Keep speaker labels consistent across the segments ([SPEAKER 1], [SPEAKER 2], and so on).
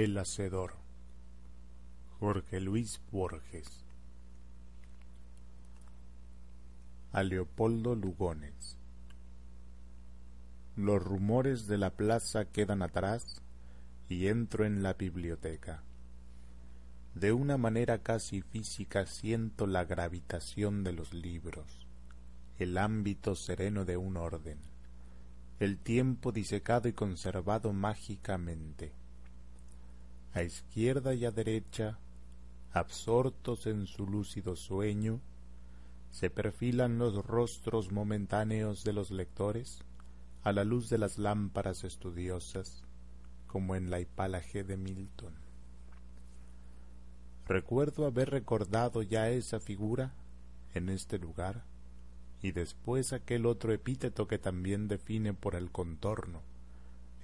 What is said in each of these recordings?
[SPEAKER 1] El Hacedor. Jorge Luis Borges. A Leopoldo Lugones. Los rumores de la plaza quedan atrás y entro en la biblioteca. De una manera casi física siento la gravitación de los libros, el ámbito sereno de un orden, el tiempo disecado y conservado mágicamente a izquierda y a derecha, absortos en su lúcido sueño, se perfilan los rostros momentáneos de los lectores a la luz de las lámparas estudiosas, como en la hipálaje de Milton. Recuerdo haber recordado ya esa figura en este lugar y después aquel otro epíteto que también define por el contorno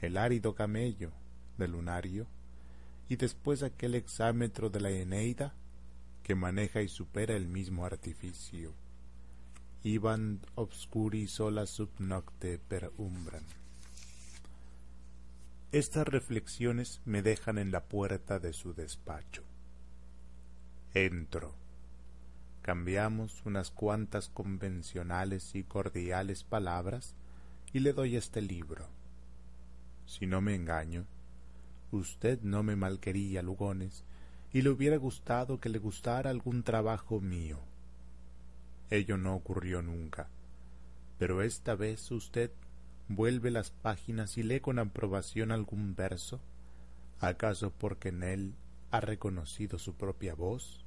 [SPEAKER 1] el árido camello del lunario y después aquel exámetro de la Eneida que maneja y supera el mismo artificio. Iban obscuri sola sub nocte per. Estas reflexiones me dejan en la puerta de su despacho. Entro. Cambiamos unas cuantas convencionales y cordiales palabras y le doy este libro. Si no me engaño, Usted no me malquería, Lugones, y le hubiera gustado que le gustara algún trabajo mío. Ello no ocurrió nunca, pero esta vez usted vuelve las páginas y lee con aprobación algún verso, acaso porque en él ha reconocido su propia voz,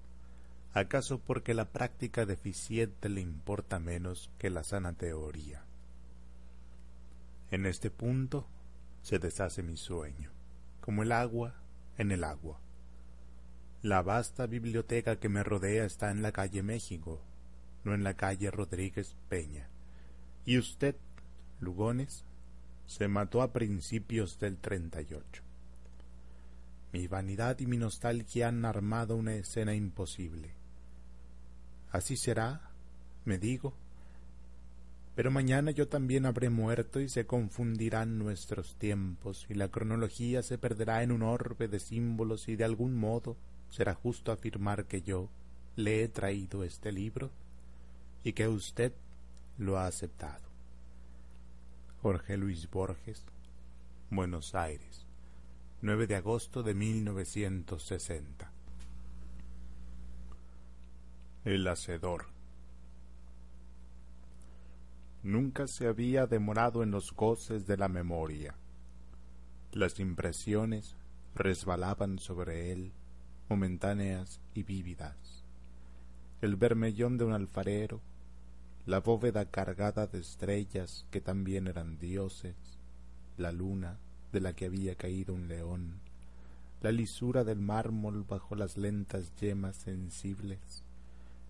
[SPEAKER 1] acaso porque la práctica deficiente le importa menos que la sana teoría. En este punto se deshace mi sueño como el agua en el agua. La vasta biblioteca que me rodea está en la calle México, no en la calle Rodríguez Peña. Y usted, Lugones, se mató a principios del treinta y ocho. Mi vanidad y mi nostalgia han armado una escena imposible. Así será, me digo, pero mañana yo también habré muerto y se confundirán nuestros tiempos y la cronología se perderá en un orbe de símbolos y de algún modo será justo afirmar que yo le he traído este libro y que usted lo ha aceptado. Jorge Luis Borges, Buenos Aires, 9 de agosto de 1960. El Hacedor nunca se había demorado en los goces de la memoria. Las impresiones resbalaban sobre él, momentáneas y vívidas. El vermellón de un alfarero, la bóveda cargada de estrellas que también eran dioses, la luna de la que había caído un león, la lisura del mármol bajo las lentas yemas sensibles,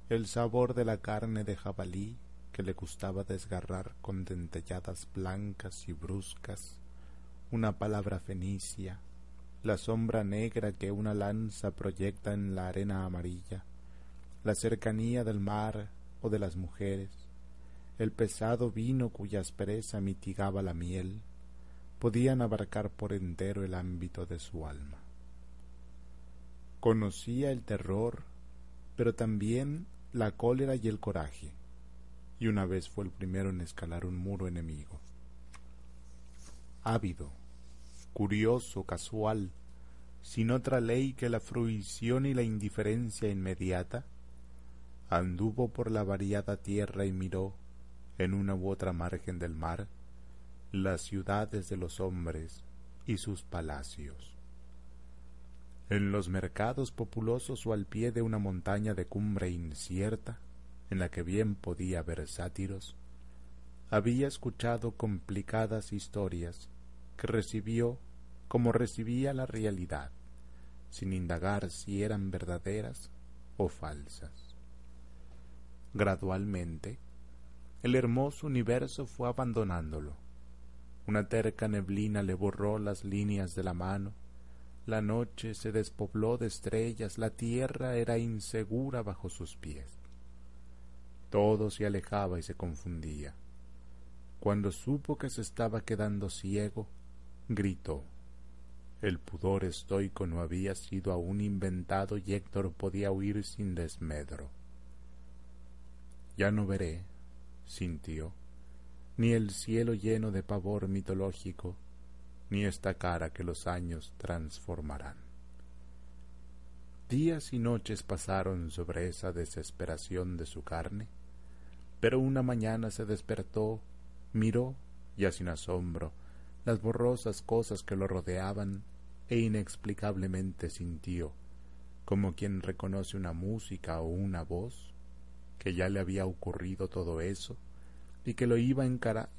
[SPEAKER 1] el sabor de la carne de jabalí que le gustaba desgarrar con dentelladas blancas y bruscas, una palabra fenicia, la sombra negra que una lanza proyecta en la arena amarilla, la cercanía del mar o de las mujeres, el pesado vino cuya aspereza mitigaba la miel, podían abarcar por entero el ámbito de su alma. Conocía el terror, pero también la cólera y el coraje y una vez fue el primero en escalar un muro enemigo. Ávido, curioso, casual, sin otra ley que la fruición y la indiferencia inmediata, anduvo por la variada tierra y miró, en una u otra margen del mar, las ciudades de los hombres y sus palacios. En los mercados populosos o al pie de una montaña de cumbre incierta, en la que bien podía ver sátiros, había escuchado complicadas historias que recibió como recibía la realidad, sin indagar si eran verdaderas o falsas. Gradualmente, el hermoso universo fue abandonándolo. Una terca neblina le borró las líneas de la mano, la noche se despobló de estrellas, la tierra era insegura bajo sus pies. Todo se alejaba y se confundía. Cuando supo que se estaba quedando ciego, gritó. El pudor estoico no había sido aún inventado y Héctor podía huir sin desmedro. Ya no veré, sintió, ni el cielo lleno de pavor mitológico, ni esta cara que los años transformarán. Días y noches pasaron sobre esa desesperación de su carne, pero una mañana se despertó, miró, ya sin asombro, las borrosas cosas que lo rodeaban e inexplicablemente sintió, como quien reconoce una música o una voz, que ya le había ocurrido todo eso y que lo, iba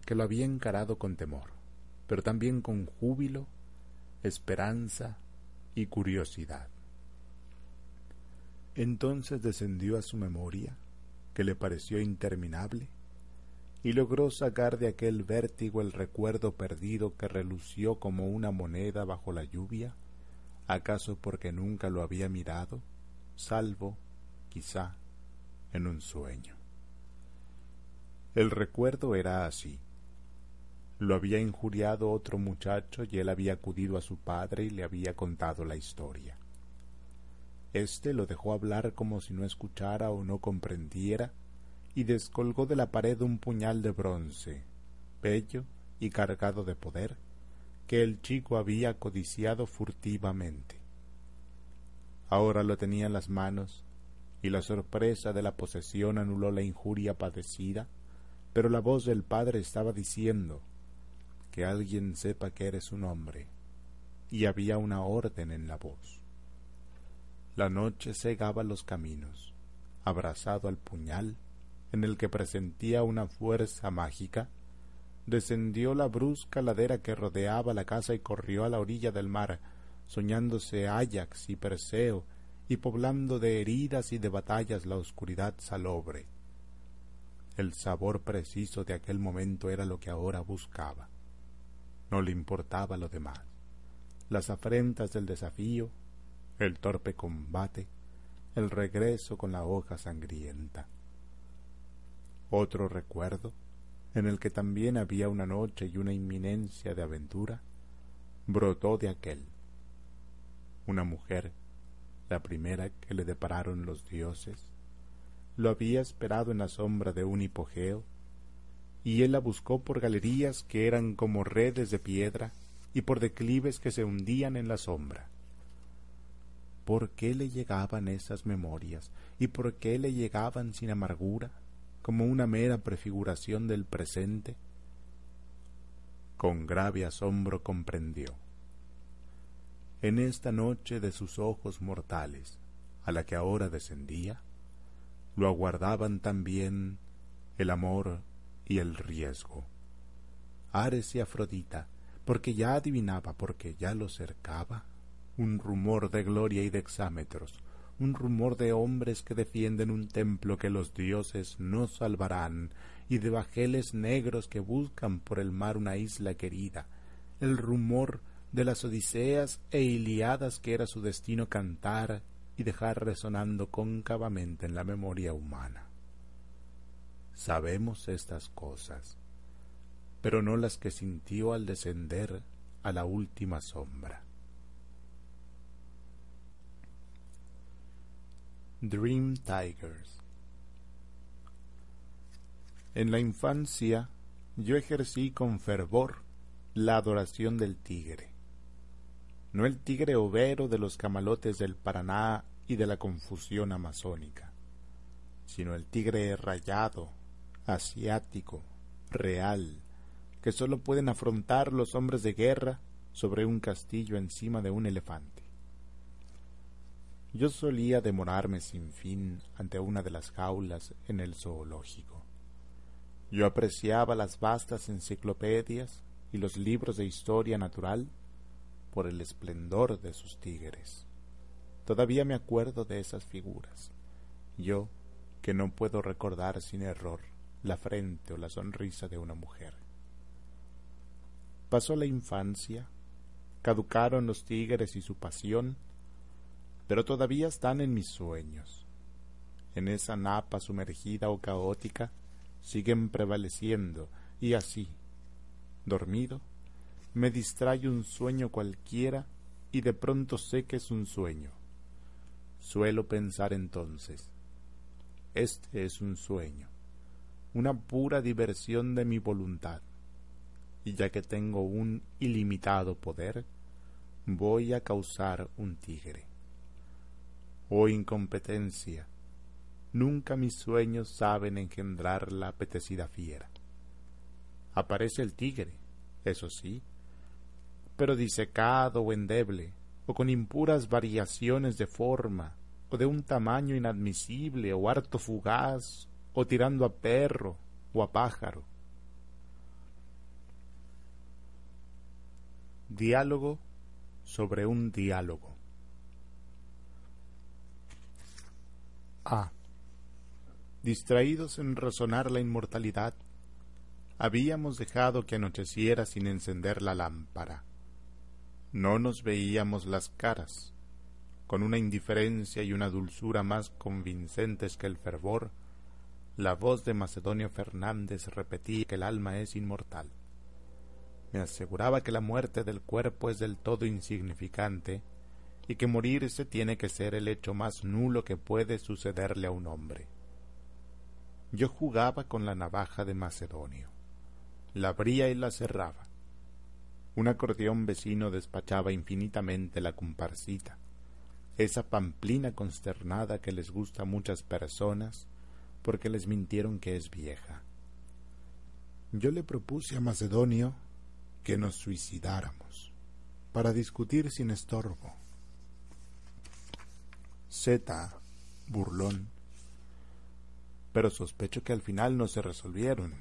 [SPEAKER 1] que lo había encarado con temor, pero también con júbilo, esperanza y curiosidad. Entonces descendió a su memoria, que le pareció interminable, y logró sacar de aquel vértigo el recuerdo perdido que relució como una moneda bajo la lluvia, acaso porque nunca lo había mirado, salvo, quizá, en un sueño. El recuerdo era así. Lo había injuriado otro muchacho y él había acudido a su padre y le había contado la historia. Este lo dejó hablar como si no escuchara o no comprendiera y descolgó de la pared un puñal de bronce, bello y cargado de poder, que el chico había codiciado furtivamente. Ahora lo tenía en las manos, y la sorpresa de la posesión anuló la injuria padecida, pero la voz del padre estaba diciendo que alguien sepa que eres un hombre, y había una orden en la voz. La noche cegaba los caminos, abrazado al puñal, en el que presentía una fuerza mágica, descendió la brusca ladera que rodeaba la casa y corrió a la orilla del mar, soñándose Áyax y Perseo, y poblando de heridas y de batallas la oscuridad salobre. El sabor preciso de aquel momento era lo que ahora buscaba. No le importaba lo demás. Las afrentas del desafío, el torpe combate, el regreso con la hoja sangrienta otro recuerdo, en el que también había una noche y una inminencia de aventura, brotó de aquel. Una mujer, la primera que le depararon los dioses, lo había esperado en la sombra de un hipogeo, y él la buscó por galerías que eran como redes de piedra y por declives que se hundían en la sombra. ¿Por qué le llegaban esas memorias y por qué le llegaban sin amargura? como una mera prefiguración del presente, con grave asombro comprendió. En esta noche de sus ojos mortales, a la que ahora descendía, lo aguardaban también el amor y el riesgo. Ares y Afrodita, porque ya adivinaba, porque ya lo cercaba, un rumor de gloria y de exámetros, un rumor de hombres que defienden un templo que los dioses no salvarán, y de bajeles negros que buscan por el mar una isla querida, el rumor de las Odiseas e Iliadas que era su destino cantar y dejar resonando cóncavamente en la memoria humana. Sabemos estas cosas, pero no las que sintió al descender a la última sombra. Dream Tigers. En la infancia yo ejercí con fervor la adoración del tigre, no el tigre overo de los camalotes del Paraná y de la confusión amazónica, sino el tigre rayado, asiático, real, que sólo pueden afrontar los hombres de guerra sobre un castillo encima de un elefante. Yo solía demorarme sin fin ante una de las jaulas en el zoológico. Yo apreciaba las vastas enciclopedias y los libros de historia natural por el esplendor de sus tigres. Todavía me acuerdo de esas figuras. Yo, que no puedo recordar sin error la frente o la sonrisa de una mujer. Pasó la infancia, caducaron los tigres y su pasión, pero todavía están en mis sueños. En esa napa sumergida o caótica siguen prevaleciendo y así, dormido, me distrae un sueño cualquiera y de pronto sé que es un sueño. Suelo pensar entonces, este es un sueño, una pura diversión de mi voluntad, y ya que tengo un ilimitado poder, voy a causar un tigre. Oh incompetencia, nunca mis sueños saben engendrar la apetecida fiera. Aparece el tigre, eso sí, pero disecado o endeble, o con impuras variaciones de forma, o de un tamaño inadmisible, o harto fugaz, o tirando a perro o a pájaro. Diálogo sobre un diálogo. A. Distraídos en razonar la inmortalidad, habíamos dejado que anocheciera sin encender la lámpara. No nos veíamos las caras. Con una indiferencia y una dulzura más convincentes que el fervor, la voz de Macedonio Fernández repetía que el alma es inmortal. Me aseguraba que la muerte del cuerpo es del todo insignificante y que morirse tiene que ser el hecho más nulo que puede sucederle a un hombre. Yo jugaba con la navaja de Macedonio, la abría y la cerraba, un acordeón vecino despachaba infinitamente la comparsita, esa pamplina consternada que les gusta a muchas personas porque les mintieron que es vieja. Yo le propuse a Macedonio que nos suicidáramos para discutir sin estorbo. Z, burlón, pero sospecho que al final no se resolvieron.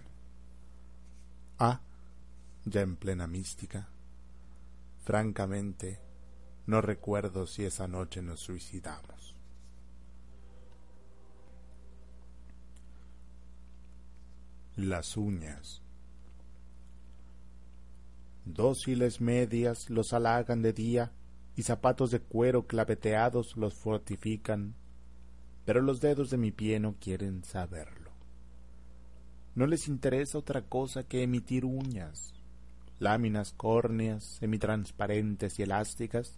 [SPEAKER 1] A, ya en plena mística. Francamente, no recuerdo si esa noche nos suicidamos. Las uñas. Dóciles medias los halagan de día y zapatos de cuero claveteados los fortifican, pero los dedos de mi pie no quieren saberlo. No les interesa otra cosa que emitir uñas, láminas córneas, semitransparentes y elásticas,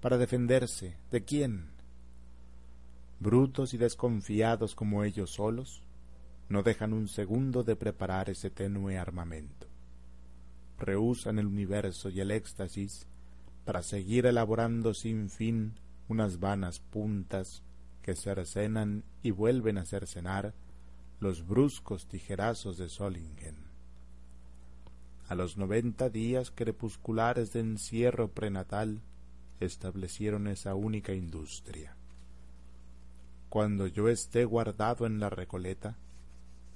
[SPEAKER 1] para defenderse. ¿De quién? Brutos y desconfiados como ellos solos, no dejan un segundo de preparar ese tenue armamento. Rehusan el universo y el éxtasis para seguir elaborando sin fin unas vanas puntas que cercenan y vuelven a cercenar los bruscos tijerazos de Solingen. A los noventa días crepusculares de encierro prenatal establecieron esa única industria. Cuando yo esté guardado en la Recoleta,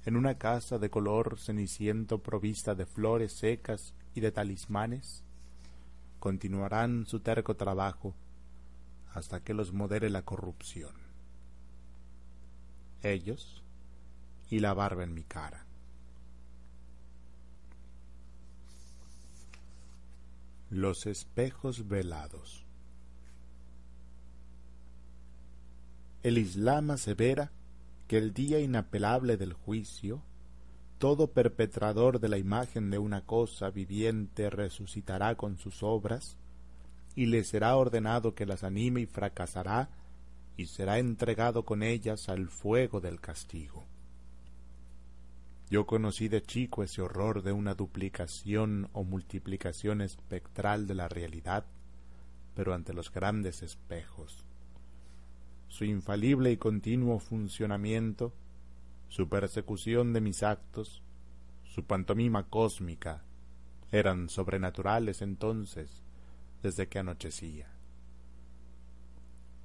[SPEAKER 1] en una casa de color ceniciento provista de flores secas y de talismanes, continuarán su terco trabajo hasta que los modere la corrupción. Ellos, y la barba en mi cara. Los espejos velados. El Islam asevera que el día inapelable del juicio, todo perpetrador de la imagen de una cosa viviente resucitará con sus obras, y le será ordenado que las anime y fracasará, y será entregado con ellas al fuego del castigo. Yo conocí de chico ese horror de una duplicación o multiplicación espectral de la realidad, pero ante los grandes espejos. Su infalible y continuo funcionamiento, su persecución de mis actos, su pantomima cósmica, eran sobrenaturales entonces, desde que anochecía.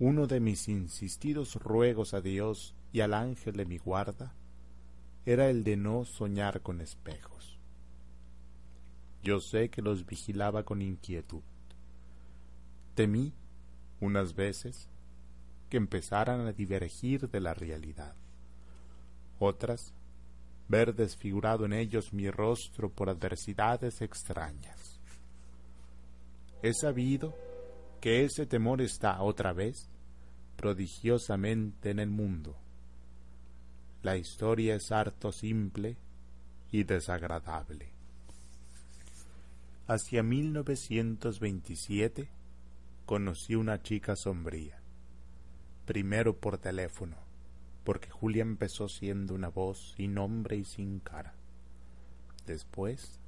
[SPEAKER 1] Uno de mis insistidos ruegos a Dios y al ángel de mi guarda era el de no soñar con espejos. Yo sé que los vigilaba con inquietud. Temí, unas veces, que empezaran a divergir de la realidad. Otras, ver desfigurado en ellos mi rostro por adversidades extrañas. He sabido que ese temor está otra vez prodigiosamente en el mundo la historia es harto simple y desagradable. Hacia 1927 conocí una chica sombría. Primero por teléfono, porque Julia empezó siendo una voz sin nombre y sin cara. Después,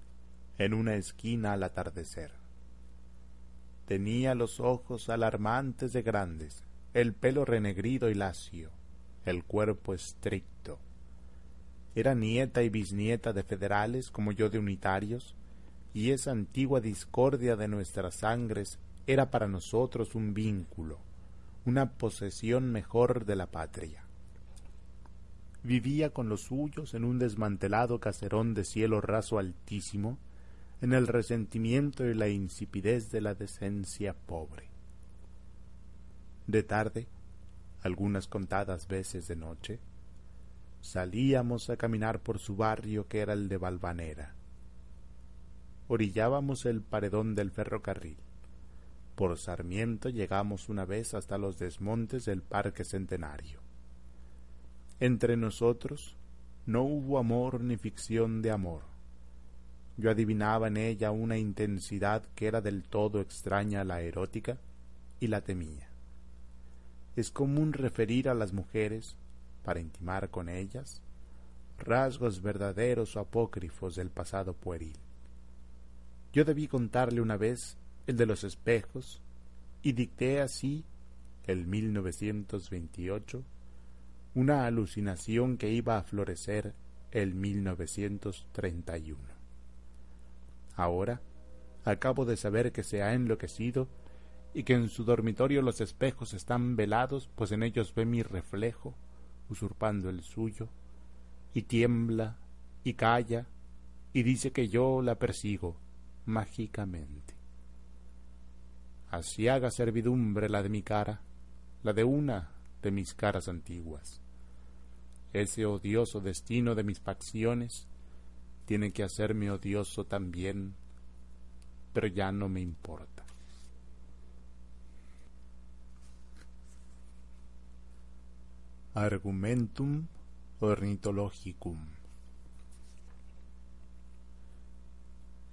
[SPEAKER 1] en una esquina al atardecer. Tenía los ojos alarmantes de grandes, el pelo renegrido y lacio, el cuerpo estricto. Era nieta y bisnieta de federales como yo de unitarios, y esa antigua discordia de nuestras sangres era para nosotros un vínculo, una posesión mejor de la patria. Vivía con los suyos en un desmantelado caserón de cielo raso altísimo, en el resentimiento y la insipidez de la decencia pobre. De tarde, algunas contadas veces de noche, salíamos a caminar por su barrio que era el de Valvanera. Orillábamos el paredón del ferrocarril. Por Sarmiento llegamos una vez hasta los desmontes del Parque Centenario. Entre nosotros no hubo amor ni ficción de amor yo adivinaba en ella una intensidad que era del todo extraña a la erótica y la temía. Es común referir a las mujeres, para intimar con ellas, rasgos verdaderos o apócrifos del pasado pueril. Yo debí contarle una vez el de los espejos y dicté así, el 1928, una alucinación que iba a florecer el 1931. Ahora acabo de saber que se ha enloquecido y que en su dormitorio los espejos están velados, pues en ellos ve mi reflejo, usurpando el suyo, y tiembla, y calla, y dice que yo la persigo mágicamente. Así haga servidumbre la de mi cara, la de una de mis caras antiguas. Ese odioso destino de mis facciones tiene que hacerme odioso también, pero ya no me importa. Argumentum ornitologicum.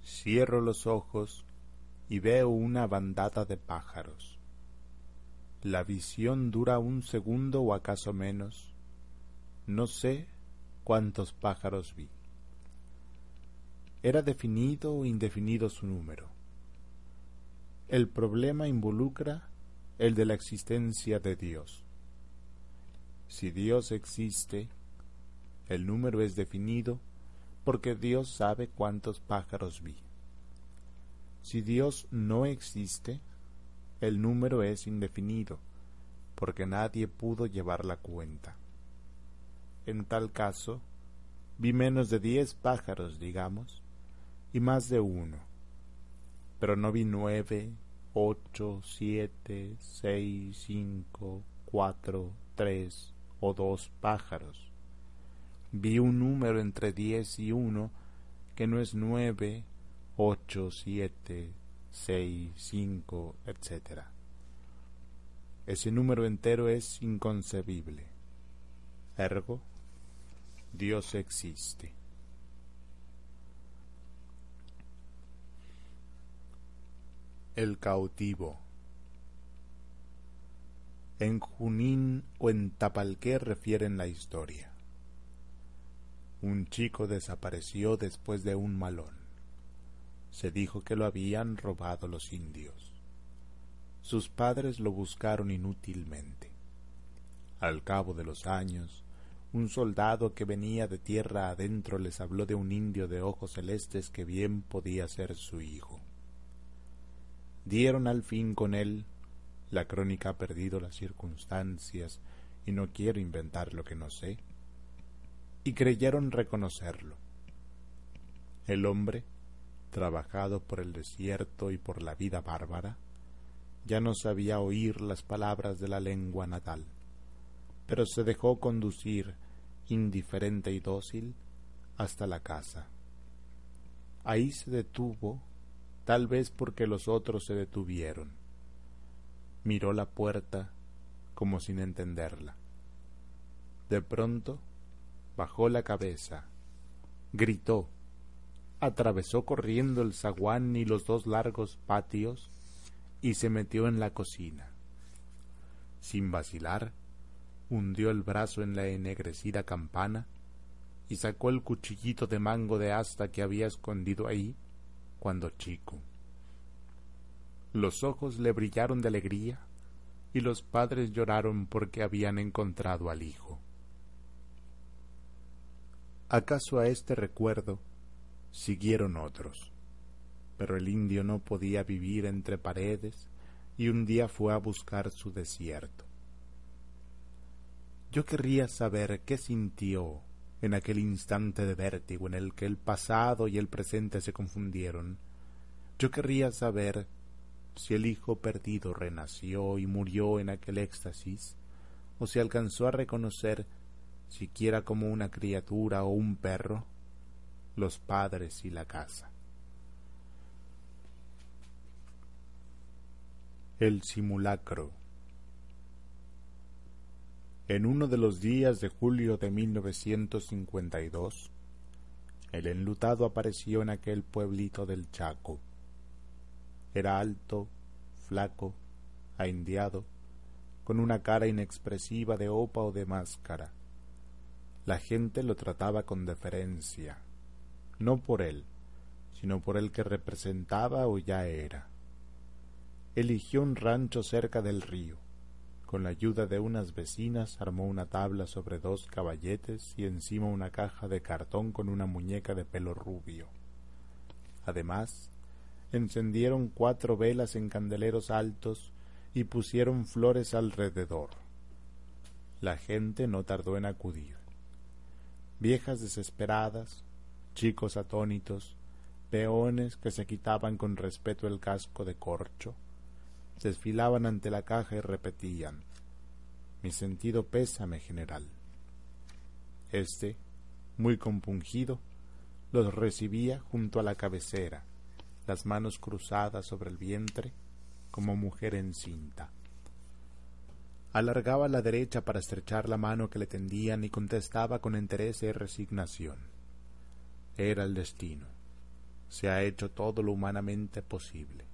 [SPEAKER 1] Cierro los ojos y veo una bandada de pájaros. La visión dura un segundo o acaso menos. No sé cuántos pájaros vi. Era definido o indefinido su número. El problema involucra el de la existencia de Dios. Si Dios existe, el número es definido porque Dios sabe cuántos pájaros vi. Si Dios no existe, el número es indefinido porque nadie pudo llevar la cuenta. En tal caso, vi menos de diez pájaros, digamos, y más de uno. Pero no vi nueve, ocho, siete, seis, cinco, cuatro, tres o dos pájaros. Vi un número entre diez y uno que no es nueve, ocho, siete, seis, cinco, etc. Ese número entero es inconcebible. Ergo, Dios existe. El cautivo. En Junín o en Tapalqué refieren la historia. Un chico desapareció después de un malón. Se dijo que lo habían robado los indios. Sus padres lo buscaron inútilmente. Al cabo de los años, un soldado que venía de tierra adentro les habló de un indio de ojos celestes que bien podía ser su hijo. Dieron al fin con él. La crónica ha perdido las circunstancias y no quiero inventar lo que no sé. Y creyeron reconocerlo. El hombre, trabajado por el desierto y por la vida bárbara, ya no sabía oír las palabras de la lengua natal, pero se dejó conducir, indiferente y dócil, hasta la casa. Ahí se detuvo tal vez porque los otros se detuvieron. Miró la puerta como sin entenderla. De pronto bajó la cabeza, gritó, atravesó corriendo el zaguán y los dos largos patios y se metió en la cocina. Sin vacilar, hundió el brazo en la ennegrecida campana y sacó el cuchillito de mango de asta que había escondido ahí cuando chico. Los ojos le brillaron de alegría y los padres lloraron porque habían encontrado al hijo. ¿Acaso a este recuerdo siguieron otros? Pero el indio no podía vivir entre paredes y un día fue a buscar su desierto. Yo querría saber qué sintió en aquel instante de vértigo en el que el pasado y el presente se confundieron. Yo querría saber si el hijo perdido renació y murió en aquel éxtasis, o si alcanzó a reconocer, siquiera como una criatura o un perro, los padres y la casa. El simulacro en uno de los días de julio de 1952, el enlutado apareció en aquel pueblito del Chaco. Era alto, flaco, aindiado, con una cara inexpresiva de opa o de máscara. La gente lo trataba con deferencia, no por él, sino por el que representaba o ya era. Eligió un rancho cerca del río con la ayuda de unas vecinas armó una tabla sobre dos caballetes y encima una caja de cartón con una muñeca de pelo rubio. Además, encendieron cuatro velas en candeleros altos y pusieron flores alrededor. La gente no tardó en acudir. Viejas desesperadas, chicos atónitos, peones que se quitaban con respeto el casco de corcho, desfilaban ante la caja y repetían Mi sentido pésame, general. Este, muy compungido, los recibía junto a la cabecera, las manos cruzadas sobre el vientre, como mujer encinta. Alargaba la derecha para estrechar la mano que le tendían y contestaba con interés y resignación. Era el destino. Se ha hecho todo lo humanamente posible.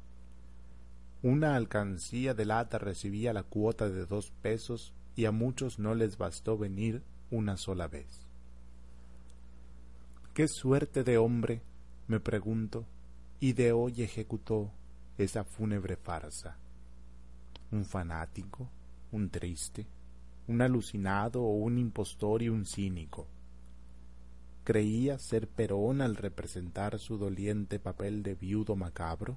[SPEAKER 1] Una alcancía de lata recibía la cuota de dos pesos y a muchos no les bastó venir una sola vez. ¿Qué suerte de hombre, me pregunto, y ejecutó esa fúnebre farsa? ¿Un fanático? ¿Un triste? ¿Un alucinado o un impostor y un cínico? ¿Creía ser Perón al representar su doliente papel de viudo macabro?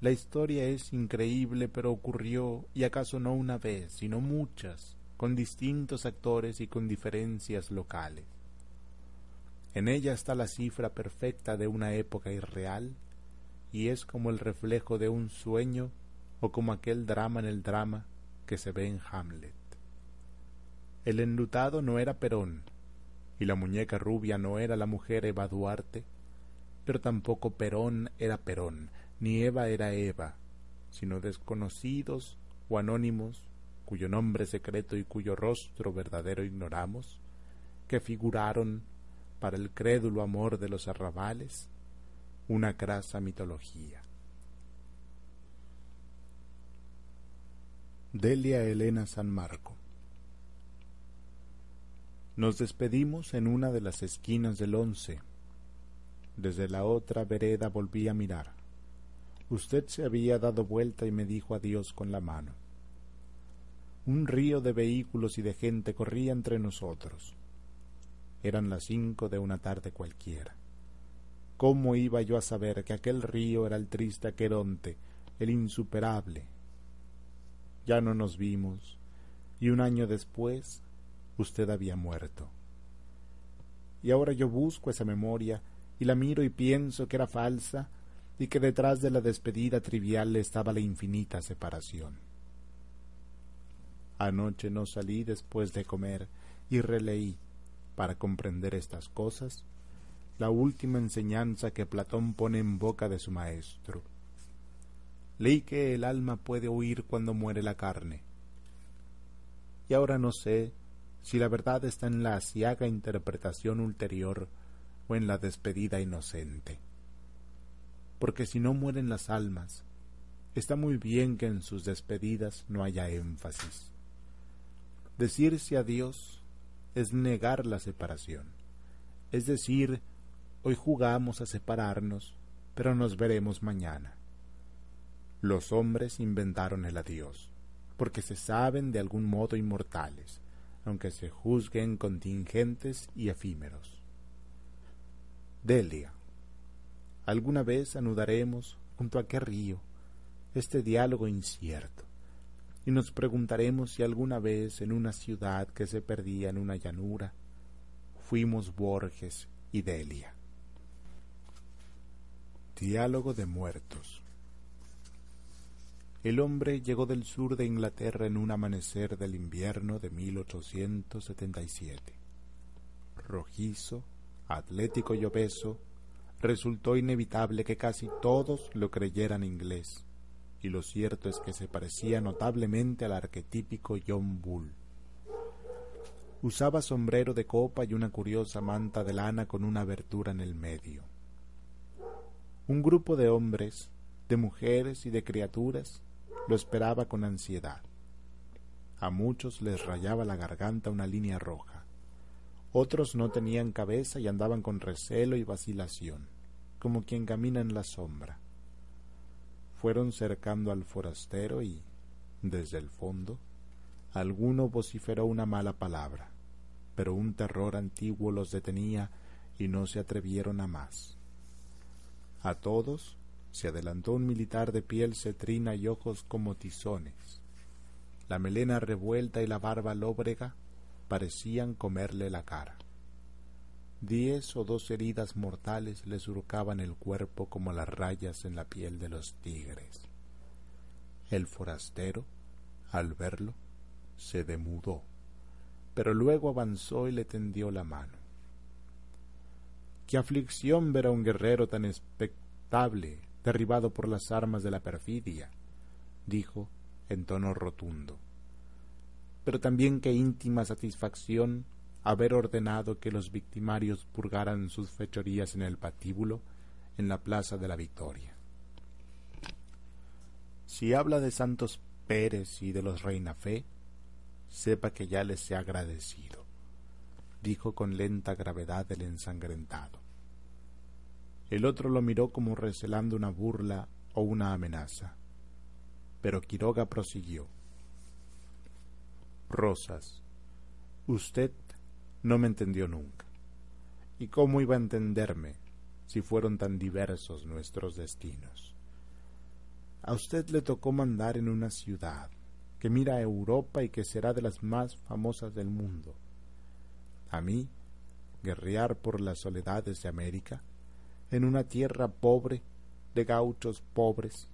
[SPEAKER 1] La historia es increíble, pero ocurrió, y acaso no una vez, sino muchas, con distintos actores y con diferencias locales. En ella está la cifra perfecta de una época irreal, y es como el reflejo de un sueño o como aquel drama en el drama que se ve en Hamlet. El enlutado no era Perón, y la muñeca rubia no era la mujer Eva Duarte, pero tampoco Perón era Perón, ni Eva era Eva, sino desconocidos o anónimos, cuyo nombre secreto y cuyo rostro verdadero ignoramos, que figuraron para el crédulo amor de los arrabales una crasa mitología. Delia Elena San Marco Nos despedimos en una de las esquinas del once. Desde la otra vereda volví a mirar. Usted se había dado vuelta y me dijo adiós con la mano. Un río de vehículos y de gente corría entre nosotros. Eran las cinco de una tarde cualquiera. ¿Cómo iba yo a saber que aquel río era el triste Aqueronte, el insuperable? Ya no nos vimos, y un año después usted había muerto. Y ahora yo busco esa memoria y la miro y pienso que era falsa y que detrás de la despedida trivial estaba la infinita separación. Anoche no salí después de comer y releí, para comprender estas cosas, la última enseñanza que Platón pone en boca de su maestro. Leí que el alma puede huir cuando muere la carne. Y ahora no sé si la verdad está en la asiaga interpretación ulterior o en la despedida inocente porque si no mueren las almas, está muy bien que en sus despedidas no haya énfasis. Decirse adiós es negar la separación, es decir, hoy jugamos a separarnos, pero nos veremos mañana. Los hombres inventaron el adiós, porque se saben de algún modo inmortales, aunque se juzguen contingentes y efímeros. Delia. Alguna vez anudaremos junto a qué río este diálogo incierto, y nos preguntaremos si alguna vez en una ciudad que se perdía en una llanura fuimos Borges y Delia. Diálogo de muertos. El hombre llegó del sur de Inglaterra en un amanecer del invierno de 1877. Rojizo, atlético y obeso, resultó inevitable que casi todos lo creyeran inglés, y lo cierto es que se parecía notablemente al arquetípico John Bull. Usaba sombrero de copa y una curiosa manta de lana con una abertura en el medio. Un grupo de hombres, de mujeres y de criaturas lo esperaba con ansiedad. A muchos les rayaba la garganta una línea roja. Otros no tenían cabeza y andaban con recelo y vacilación, como quien camina en la sombra. Fueron cercando al forastero y, desde el fondo, alguno vociferó una mala palabra, pero un terror antiguo los detenía y no se atrevieron a más. A todos se adelantó un militar de piel cetrina y ojos como tizones. La melena revuelta y la barba lóbrega parecían comerle la cara. Diez o dos heridas mortales le surcaban el cuerpo como las rayas en la piel de los tigres. El forastero, al verlo, se demudó, pero luego avanzó y le tendió la mano. Qué aflicción ver a un guerrero tan expectable derribado por las armas de la perfidia, dijo en tono rotundo. Pero también qué íntima satisfacción haber ordenado que los victimarios purgaran sus fechorías en el patíbulo en la plaza de la Victoria. Si habla de Santos Pérez y de los Reina Fe, sepa que ya les he agradecido, dijo con lenta gravedad el ensangrentado. El otro lo miró como recelando una burla o una amenaza. Pero Quiroga prosiguió. Rosas, usted no me entendió nunca. ¿Y cómo iba a entenderme si fueron tan diversos nuestros destinos? A usted le tocó mandar en una ciudad que mira a Europa y que será de las más famosas del mundo. A mí, guerrear por las soledades de América, en una tierra pobre, de gauchos pobres.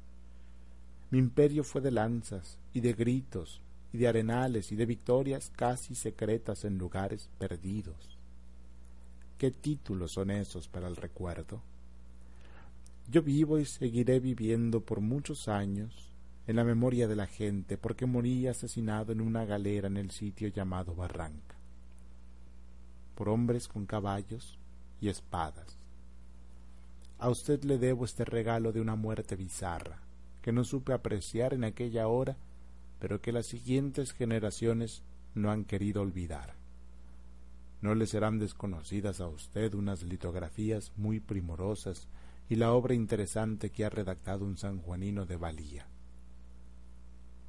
[SPEAKER 1] Mi imperio fue de lanzas y de gritos y de arenales y de victorias casi secretas en lugares perdidos. ¿Qué títulos son esos para el recuerdo? Yo vivo y seguiré viviendo por muchos años en la memoria de la gente porque morí asesinado en una galera en el sitio llamado Barranca, por hombres con caballos y espadas a usted le debo este regalo de una muerte bizarra, que no supe apreciar en aquella hora, pero que las siguientes generaciones no han querido olvidar. No le serán desconocidas a usted unas litografías muy primorosas y la obra interesante que ha redactado un sanjuanino de valía.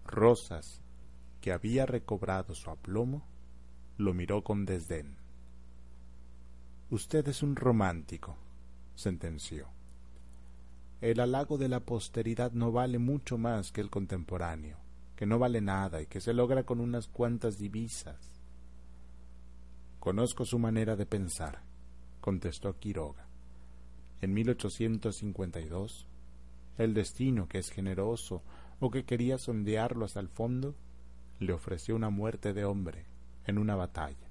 [SPEAKER 1] Rosas, que había recobrado su aplomo, lo miró con desdén. Usted es un romántico, sentenció. El halago de la posteridad no vale mucho más que el contemporáneo, que no vale nada y que se logra con unas cuantas divisas. Conozco su manera de pensar, contestó Quiroga. En 1852, el destino, que es generoso o que quería sondearlo hasta el fondo, le ofreció una muerte de hombre en una batalla.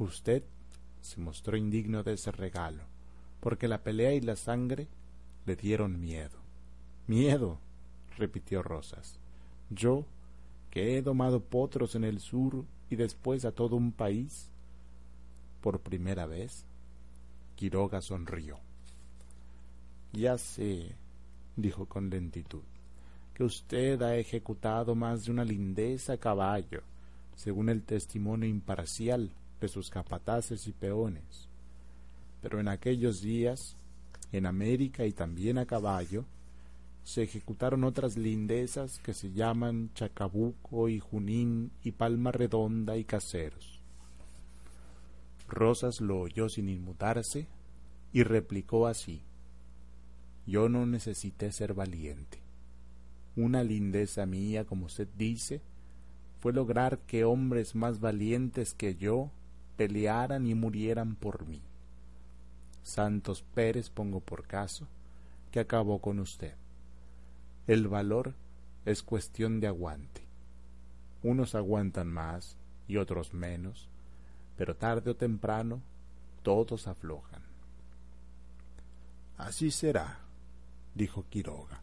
[SPEAKER 1] Usted se mostró indigno de ese regalo porque la pelea y la sangre le dieron miedo. Miedo, repitió Rosas. Yo, que he domado potros en el sur y después a todo un país. Por primera vez, Quiroga sonrió. Ya sé, dijo con lentitud, que usted ha ejecutado más de una lindeza a caballo, según el testimonio imparcial de sus capataces y peones. Pero en aquellos días, en América y también a caballo, se ejecutaron otras lindezas que se llaman Chacabuco y Junín y Palma Redonda y Caseros. Rosas lo oyó sin inmutarse y replicó así Yo no necesité ser valiente. Una lindeza mía, como usted dice, fue lograr que hombres más valientes que yo pelearan y murieran por mí. Santos Pérez pongo por caso, que acabó con usted. El valor es cuestión de aguante. Unos aguantan más y otros menos, pero tarde o temprano todos aflojan. Así será, dijo Quiroga.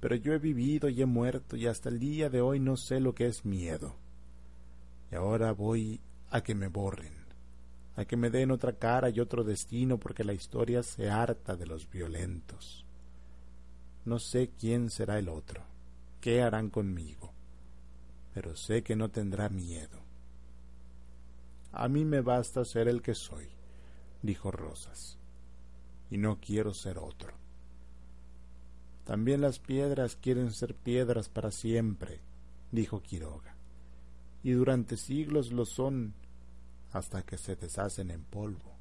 [SPEAKER 1] Pero yo he vivido y he muerto y hasta el día de hoy no sé lo que es miedo. Y ahora voy a que me borren, a que me den otra cara y otro destino porque la historia se harta de los violentos. No sé quién será el otro, qué harán conmigo, pero sé que no tendrá miedo. A mí me basta ser el que soy, dijo Rosas, y no quiero ser otro. También las piedras quieren ser piedras para siempre, dijo Quiroga, y durante siglos lo son hasta que se deshacen en polvo.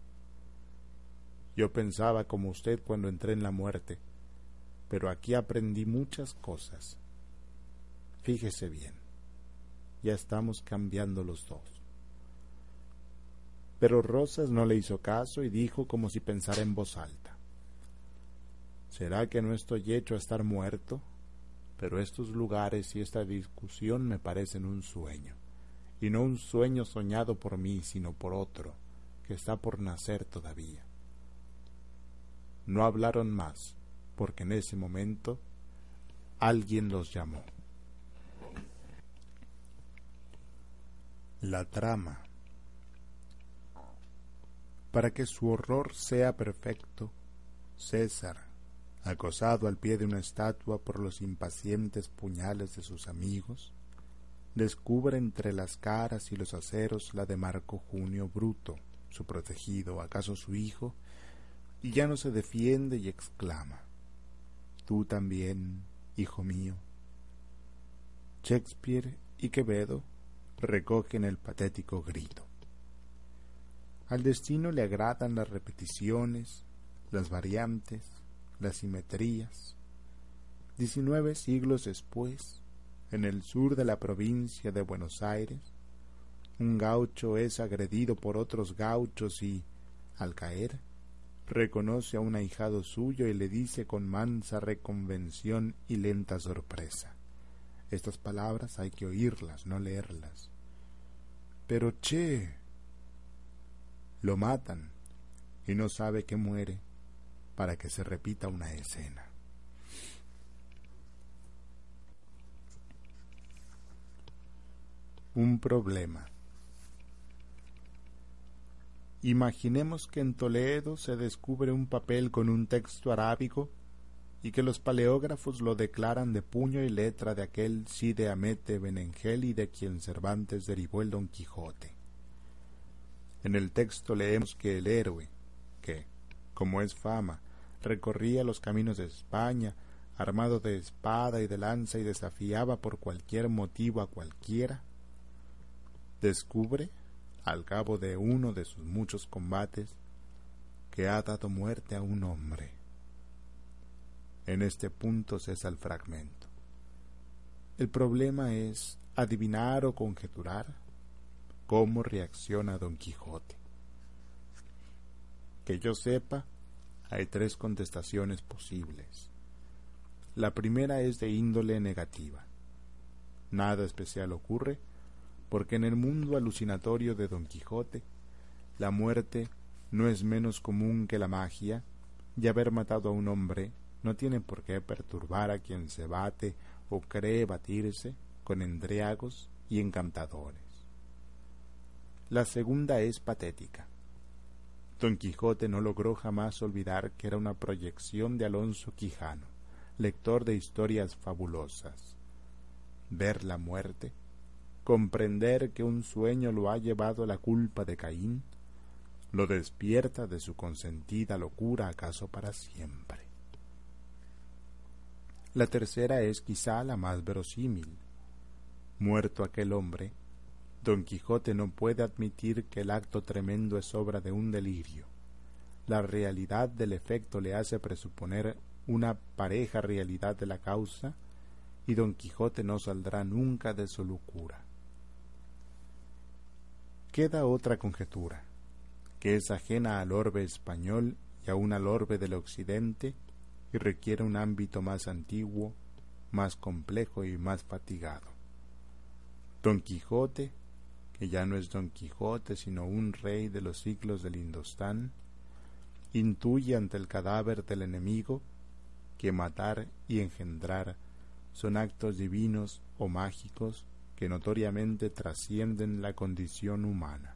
[SPEAKER 1] Yo pensaba como usted cuando entré en la muerte, pero aquí aprendí muchas cosas. Fíjese bien, ya estamos cambiando los dos. Pero Rosas no le hizo caso y dijo como si pensara en voz alta. ¿Será que no estoy hecho a estar muerto? Pero estos lugares y esta discusión me parecen un sueño, y no un sueño soñado por mí, sino por otro, que está por nacer todavía. No hablaron más, porque en ese momento alguien los llamó. La trama. Para que su horror sea perfecto, César, acosado al pie de una estatua por los impacientes puñales de sus amigos, descubre entre las caras y los aceros la de Marco Junio Bruto, su protegido, acaso su hijo, y ya no se defiende y exclama tú también, hijo mío. Shakespeare y Quevedo recogen el patético grito. Al destino le agradan las repeticiones, las variantes, las simetrías. Diecinueve siglos después, en el sur de la provincia de Buenos Aires, un gaucho es agredido por otros gauchos y, al caer, reconoce a un ahijado suyo y le dice con mansa reconvención y lenta sorpresa. Estas palabras hay que oírlas, no leerlas. Pero che. Lo matan y no sabe que muere para que se repita una escena. Un problema. Imaginemos que en Toledo se descubre un papel con un texto arábigo y que los paleógrafos lo declaran de puño y letra de aquel Cide Amete Benengeli de quien Cervantes derivó el Don Quijote. En el texto leemos que el héroe, que, como es fama, recorría los caminos de España, armado de espada y de lanza y desafiaba por cualquier motivo a cualquiera, descubre al cabo de uno de sus muchos combates, que ha dado muerte a un hombre. En este punto cesa el fragmento. El problema es adivinar o conjeturar cómo reacciona Don Quijote. Que yo sepa, hay tres contestaciones posibles. La primera es de índole negativa. Nada especial ocurre, porque en el mundo alucinatorio de Don Quijote, la muerte no es menos común que la magia, y haber matado a un hombre no tiene por qué perturbar a quien se bate o cree batirse con endriagos y encantadores. La segunda es patética. Don Quijote no logró jamás olvidar que era una proyección de Alonso Quijano, lector de historias fabulosas. Ver la muerte, comprender que un sueño lo ha llevado a la culpa de Caín, lo despierta de su consentida locura acaso para siempre. La tercera es quizá la más verosímil. Muerto aquel hombre, Don Quijote no puede admitir que el acto tremendo es obra de un delirio. La realidad del efecto le hace presuponer una pareja realidad de la causa, y Don Quijote no saldrá nunca de su locura. Queda otra conjetura, que es ajena al orbe español y aun al orbe del occidente, y requiere un ámbito más antiguo, más complejo y más fatigado. Don Quijote, que ya no es Don Quijote, sino un rey de los siglos del Indostán, intuye ante el cadáver del enemigo que matar y engendrar son actos divinos o mágicos que notoriamente trascienden la condición humana.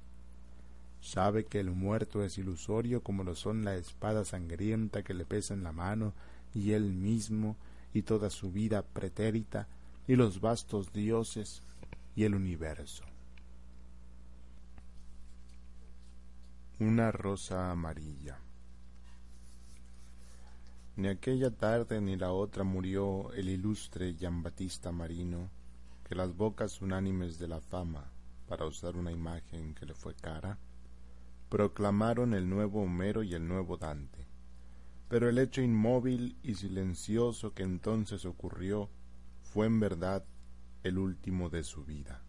[SPEAKER 1] Sabe que el muerto es ilusorio como lo son la espada sangrienta que le pesa en la mano y él mismo y toda su vida pretérita y los vastos dioses y el universo. Una rosa amarilla. Ni aquella tarde ni la otra murió el ilustre Batista Marino, que las bocas unánimes de la fama, para usar una imagen que le fue cara, proclamaron el nuevo Homero y el nuevo Dante. Pero el hecho inmóvil y silencioso que entonces ocurrió fue en verdad el último de su vida.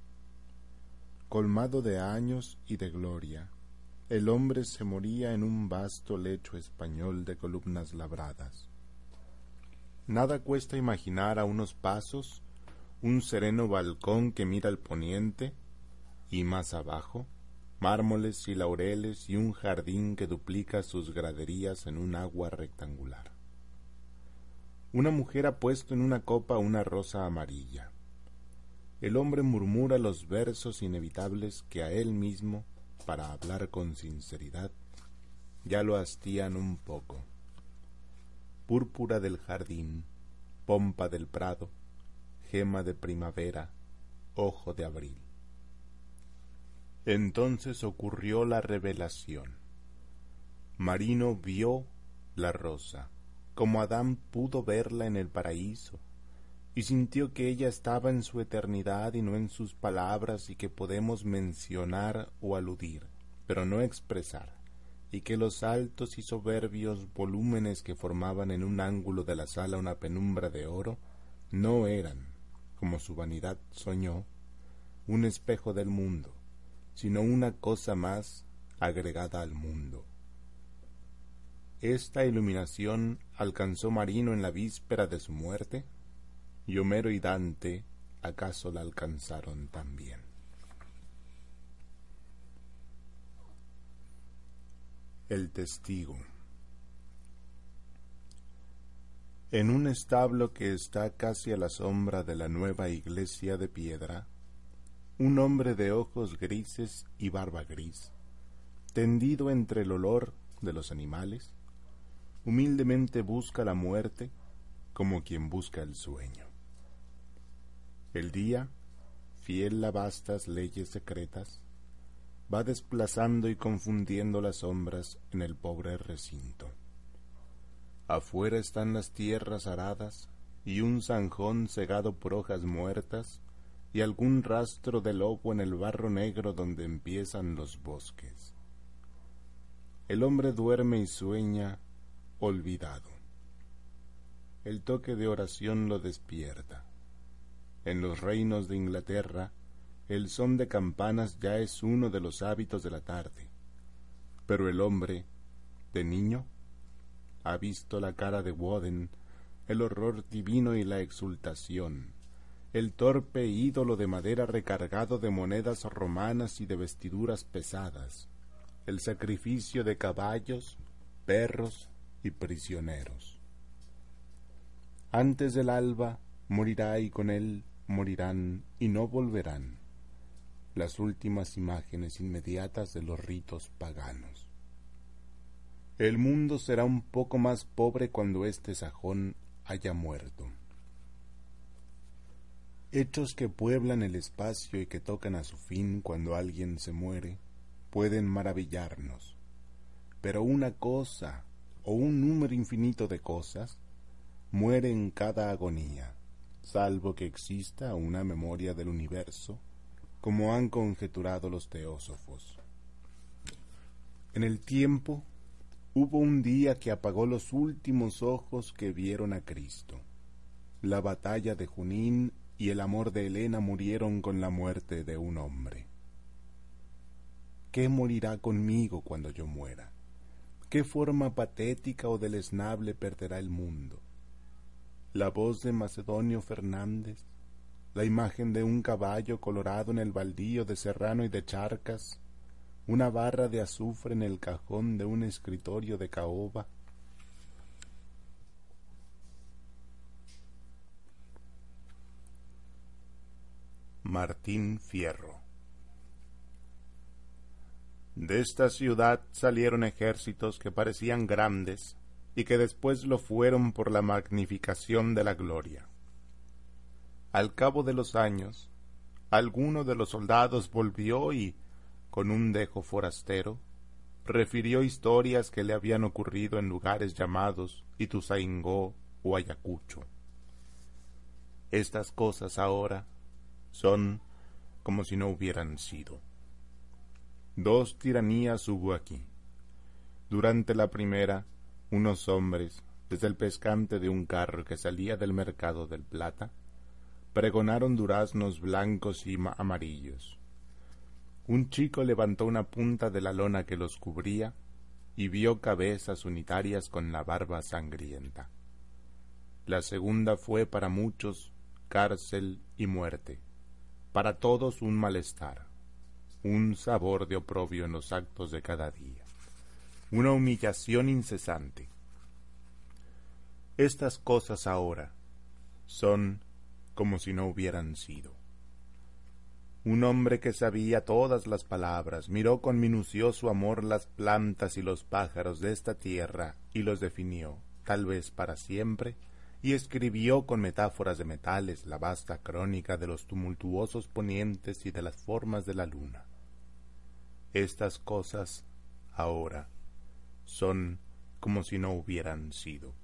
[SPEAKER 1] Colmado de años y de gloria, el hombre se moría en un vasto lecho español de columnas labradas. Nada cuesta imaginar a unos pasos un sereno balcón que mira al poniente y más abajo mármoles y laureles y un jardín que duplica sus graderías en un agua rectangular. Una mujer ha puesto en una copa una rosa amarilla. El hombre murmura los versos inevitables que a él mismo para hablar con sinceridad, ya lo hastían un poco. Púrpura del jardín, pompa del prado, gema de primavera, ojo de abril. Entonces ocurrió la revelación. Marino vio la rosa, como Adán pudo verla en el paraíso, y sintió que ella estaba en su eternidad y no en sus palabras y que podemos mencionar o aludir, pero no expresar, y que los altos y soberbios volúmenes que formaban en un ángulo de la sala una penumbra de oro no eran, como su vanidad soñó, un espejo del mundo, sino una cosa más agregada al mundo. Esta iluminación alcanzó Marino en la víspera de su muerte, y Homero y Dante acaso la alcanzaron también. El testigo. En un establo que está casi a la sombra de la nueva iglesia de piedra, un hombre de ojos grises y barba gris, tendido entre el olor de los animales, humildemente busca la muerte como quien busca el sueño. El día, fiel a vastas leyes secretas, va desplazando y confundiendo las sombras en el pobre recinto. Afuera están las tierras aradas y un zanjón cegado por hojas muertas y algún rastro de lobo en el barro negro donde empiezan los bosques. El hombre duerme y sueña olvidado. El toque de oración lo despierta. En los reinos de Inglaterra, el son de campanas ya es uno de los hábitos de la tarde. Pero el hombre, de niño, ha visto la cara de Woden, el horror divino y la exultación, el torpe ídolo de madera recargado de monedas romanas y de vestiduras pesadas, el sacrificio de caballos, perros y prisioneros. Antes del alba morirá y con él morirán y no volverán las últimas imágenes inmediatas de los ritos paganos. El mundo será un poco más pobre cuando este sajón haya muerto. Hechos que pueblan el espacio y que tocan a su fin cuando alguien se muere pueden maravillarnos, pero una cosa o un número infinito de cosas muere en cada agonía, salvo que exista una memoria del universo, como han conjeturado los teósofos. En el tiempo hubo un día que apagó los últimos ojos que vieron a Cristo. La batalla de Junín y el amor de Helena murieron con la muerte de un hombre. ¿Qué morirá conmigo cuando yo muera? ¿Qué forma patética o deleznable perderá el mundo? La voz de Macedonio Fernández, la imagen de un caballo colorado en el baldío de Serrano y de Charcas, una barra de azufre en el cajón de un escritorio de caoba. Martín Fierro De esta ciudad salieron ejércitos que parecían grandes y que después lo fueron por la magnificación de la gloria. Al cabo de los años, alguno de los soldados volvió y, con un dejo forastero, refirió historias que le habían ocurrido en lugares llamados Ituzaingó o Ayacucho. Estas cosas ahora son como si no hubieran sido. Dos tiranías hubo aquí. Durante la primera, unos hombres, desde el pescante de un carro que salía del mercado del Plata, pregonaron duraznos blancos y amarillos un chico levantó una punta de la lona que los cubría y vio cabezas unitarias con la barba sangrienta. La segunda fue para muchos cárcel y muerte, para todos un malestar, un sabor de oprobio en los actos de cada día, una humillación incesante. Estas cosas ahora son como si no hubieran sido. Un hombre que sabía todas las palabras, miró con minucioso amor las plantas y los pájaros de esta tierra y los definió, tal vez para siempre, y escribió con metáforas de metales la vasta crónica de los tumultuosos ponientes y de las formas de la luna. Estas cosas, ahora, son como si no hubieran sido.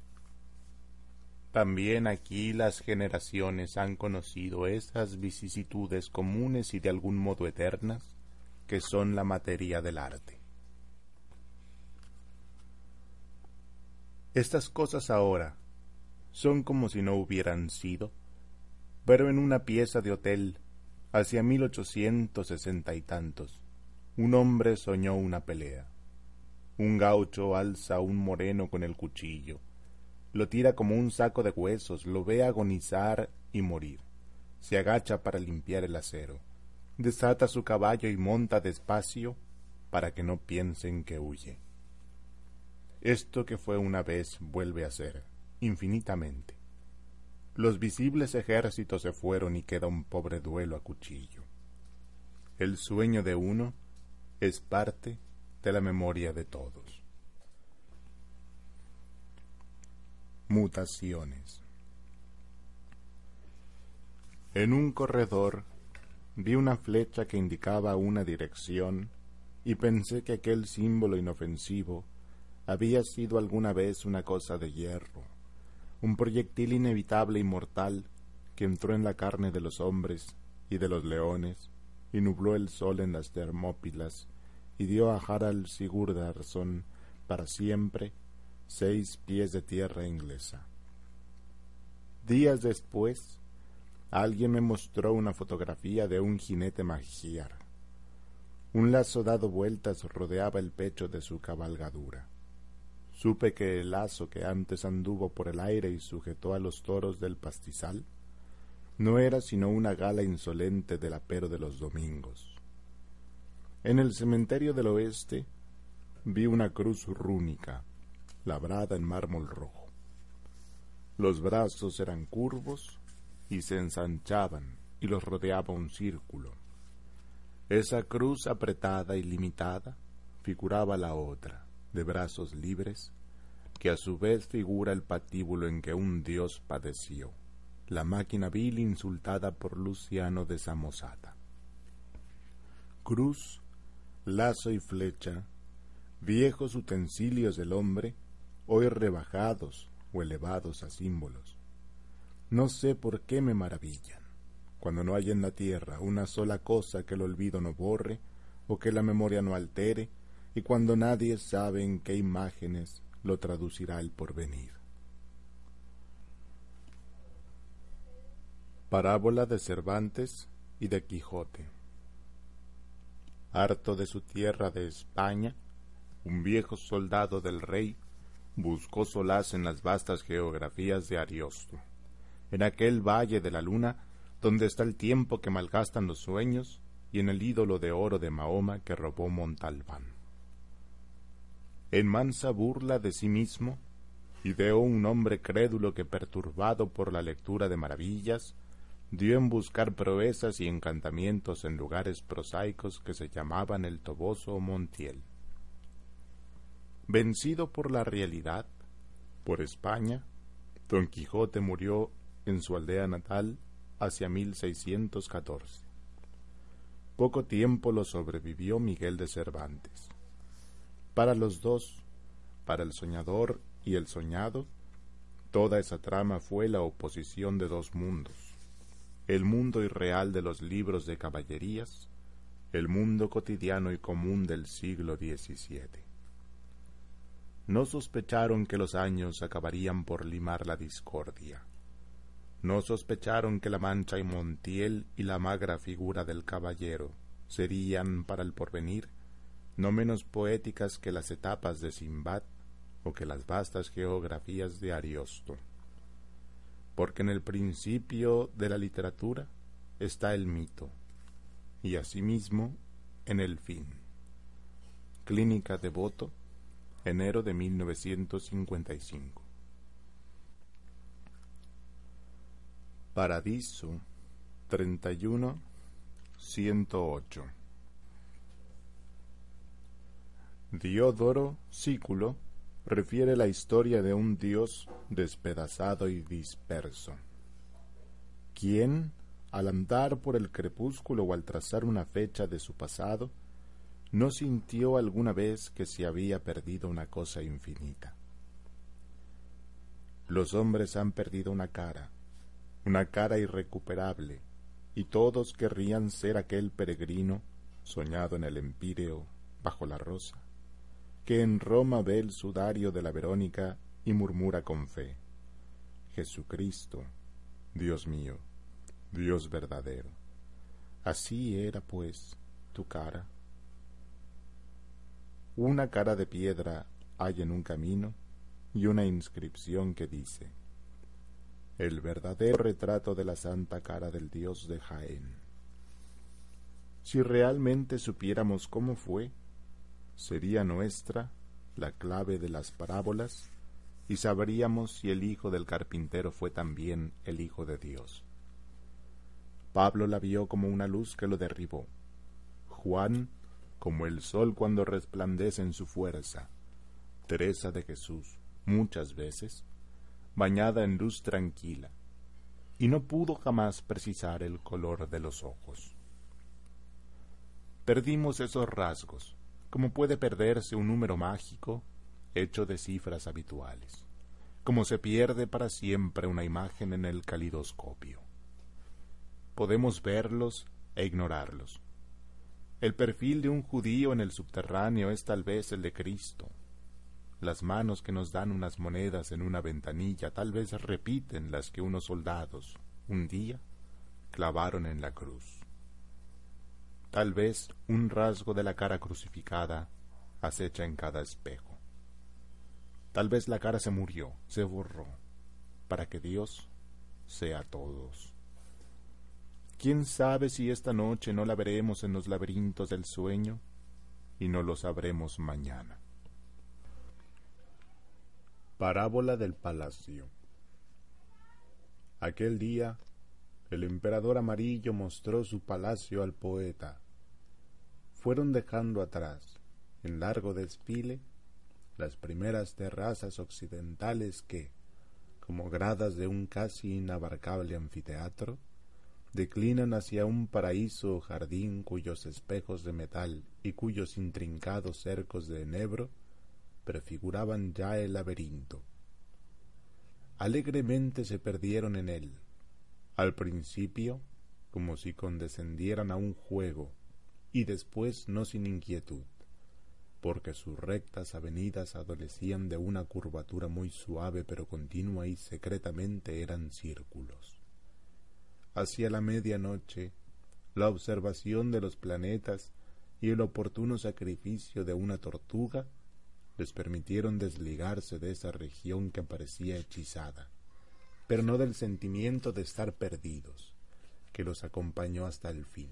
[SPEAKER 1] También aquí las generaciones han conocido esas vicisitudes comunes y de algún modo eternas que son la materia del arte. Estas cosas ahora son como si no hubieran sido, pero en una pieza de hotel, hacia mil ochocientos sesenta y tantos, un hombre soñó una pelea. Un gaucho alza a un moreno con el cuchillo, lo tira como un saco de huesos, lo ve agonizar y morir. Se agacha para limpiar el acero. Desata su caballo y monta despacio para que no piensen que huye. Esto que fue una vez vuelve a ser, infinitamente. Los visibles ejércitos se fueron y queda un pobre duelo a cuchillo. El sueño de uno es parte de la memoria de todos. Mutaciones. En un corredor vi una flecha que indicaba una dirección y pensé que aquel símbolo inofensivo había sido alguna vez una cosa de hierro, un proyectil inevitable y mortal que entró en la carne de los hombres y de los leones y nubló el sol en las Termópilas y dio a Harald Sigurdarson para siempre seis pies de tierra inglesa. Días después, alguien me mostró una fotografía de un jinete magiar. Un lazo dado vueltas rodeaba el pecho de su cabalgadura. Supe que el lazo que antes anduvo por el aire y sujetó a los toros del pastizal no era sino una gala insolente del apero de los domingos. En el cementerio del oeste vi una cruz rúnica labrada en mármol rojo. Los brazos eran curvos y se ensanchaban y los rodeaba un círculo. Esa cruz apretada y limitada figuraba la otra, de brazos libres, que a su vez figura el patíbulo en que un dios padeció, la máquina vil insultada por Luciano de Samosata. Cruz, lazo y flecha, viejos utensilios del hombre, hoy rebajados o elevados a símbolos. No sé por qué me maravillan, cuando no hay en la tierra una sola cosa que el olvido no borre o que la memoria no altere, y cuando nadie sabe en qué imágenes lo traducirá el porvenir. Parábola de Cervantes y de Quijote. Harto de su tierra de España, un viejo soldado del rey buscó solaz en las vastas geografías de Ariosto, en aquel valle de la luna donde está el tiempo que malgastan los sueños y en el ídolo de oro de Mahoma que robó Montalbán. En mansa burla de sí mismo, ideó un hombre crédulo que perturbado por la lectura de maravillas, dio en buscar proezas y encantamientos en lugares prosaicos que se llamaban el Toboso o Montiel. Vencido por la realidad, por España, Don Quijote murió en su aldea natal hacia 1614. Poco tiempo lo sobrevivió Miguel de Cervantes. Para los dos, para el soñador y el soñado, toda esa trama fue la oposición de dos mundos el mundo irreal de los libros de caballerías, el mundo cotidiano y común del siglo XVII. No sospecharon que los años acabarían por limar la discordia. No sospecharon que la mancha y Montiel y la magra figura del caballero serían para el porvenir no menos poéticas que las etapas de Simbad o que las vastas geografías de Ariosto porque en el principio de la literatura está el mito y asimismo en el fin. Clínica de Voto, enero de 1955. Paradiso 31 108 Diodoro Sículo refiere la historia de un Dios despedazado y disperso, quien, al andar por el crepúsculo o al trazar una fecha de su pasado, no sintió alguna vez que se había perdido una cosa infinita. Los hombres han perdido una cara, una cara irrecuperable, y todos querrían ser aquel peregrino soñado en el empíreo bajo la rosa que en Roma ve el sudario de la Verónica y murmura con fe, Jesucristo, Dios mío, Dios verdadero. Así era, pues, tu cara. Una cara de piedra hay en un camino y una inscripción que dice, el verdadero retrato de la santa cara del Dios de Jaén. Si realmente supiéramos cómo fue, sería nuestra la clave de las parábolas y sabríamos si el hijo del carpintero fue también el hijo de Dios. Pablo la vio como una luz que lo derribó, Juan como el sol cuando resplandece en su fuerza, Teresa de Jesús muchas veces, bañada en luz tranquila, y no pudo jamás precisar el color de los ojos. Perdimos esos rasgos, como puede perderse un número mágico hecho de cifras habituales, como se pierde para siempre una imagen en el calidoscopio. Podemos verlos e ignorarlos. El perfil de un judío en el subterráneo es tal vez el de Cristo. Las manos que nos dan unas monedas en una ventanilla tal vez repiten las que unos soldados, un día, clavaron en la cruz. Tal vez un rasgo de la cara crucificada acecha en cada espejo. Tal vez la cara se murió, se borró, para que Dios sea todos. ¿Quién sabe si esta noche no la veremos en los laberintos del sueño y no lo sabremos mañana? Parábola del Palacio Aquel día el emperador amarillo mostró su palacio al poeta. Fueron dejando atrás, en largo desfile, las primeras terrazas occidentales que, como gradas de un casi inabarcable anfiteatro, declinan hacia un paraíso o jardín cuyos espejos de metal y cuyos intrincados cercos de enebro prefiguraban ya el laberinto. Alegremente se perdieron en él, al principio como si condescendieran a un juego, y después no sin inquietud, porque sus rectas avenidas adolecían de una curvatura muy suave pero continua y secretamente eran círculos. Hacia la medianoche, la observación de los planetas y el oportuno sacrificio de una tortuga les permitieron desligarse de esa región que parecía hechizada, pero no del sentimiento de estar perdidos, que los acompañó hasta el fin.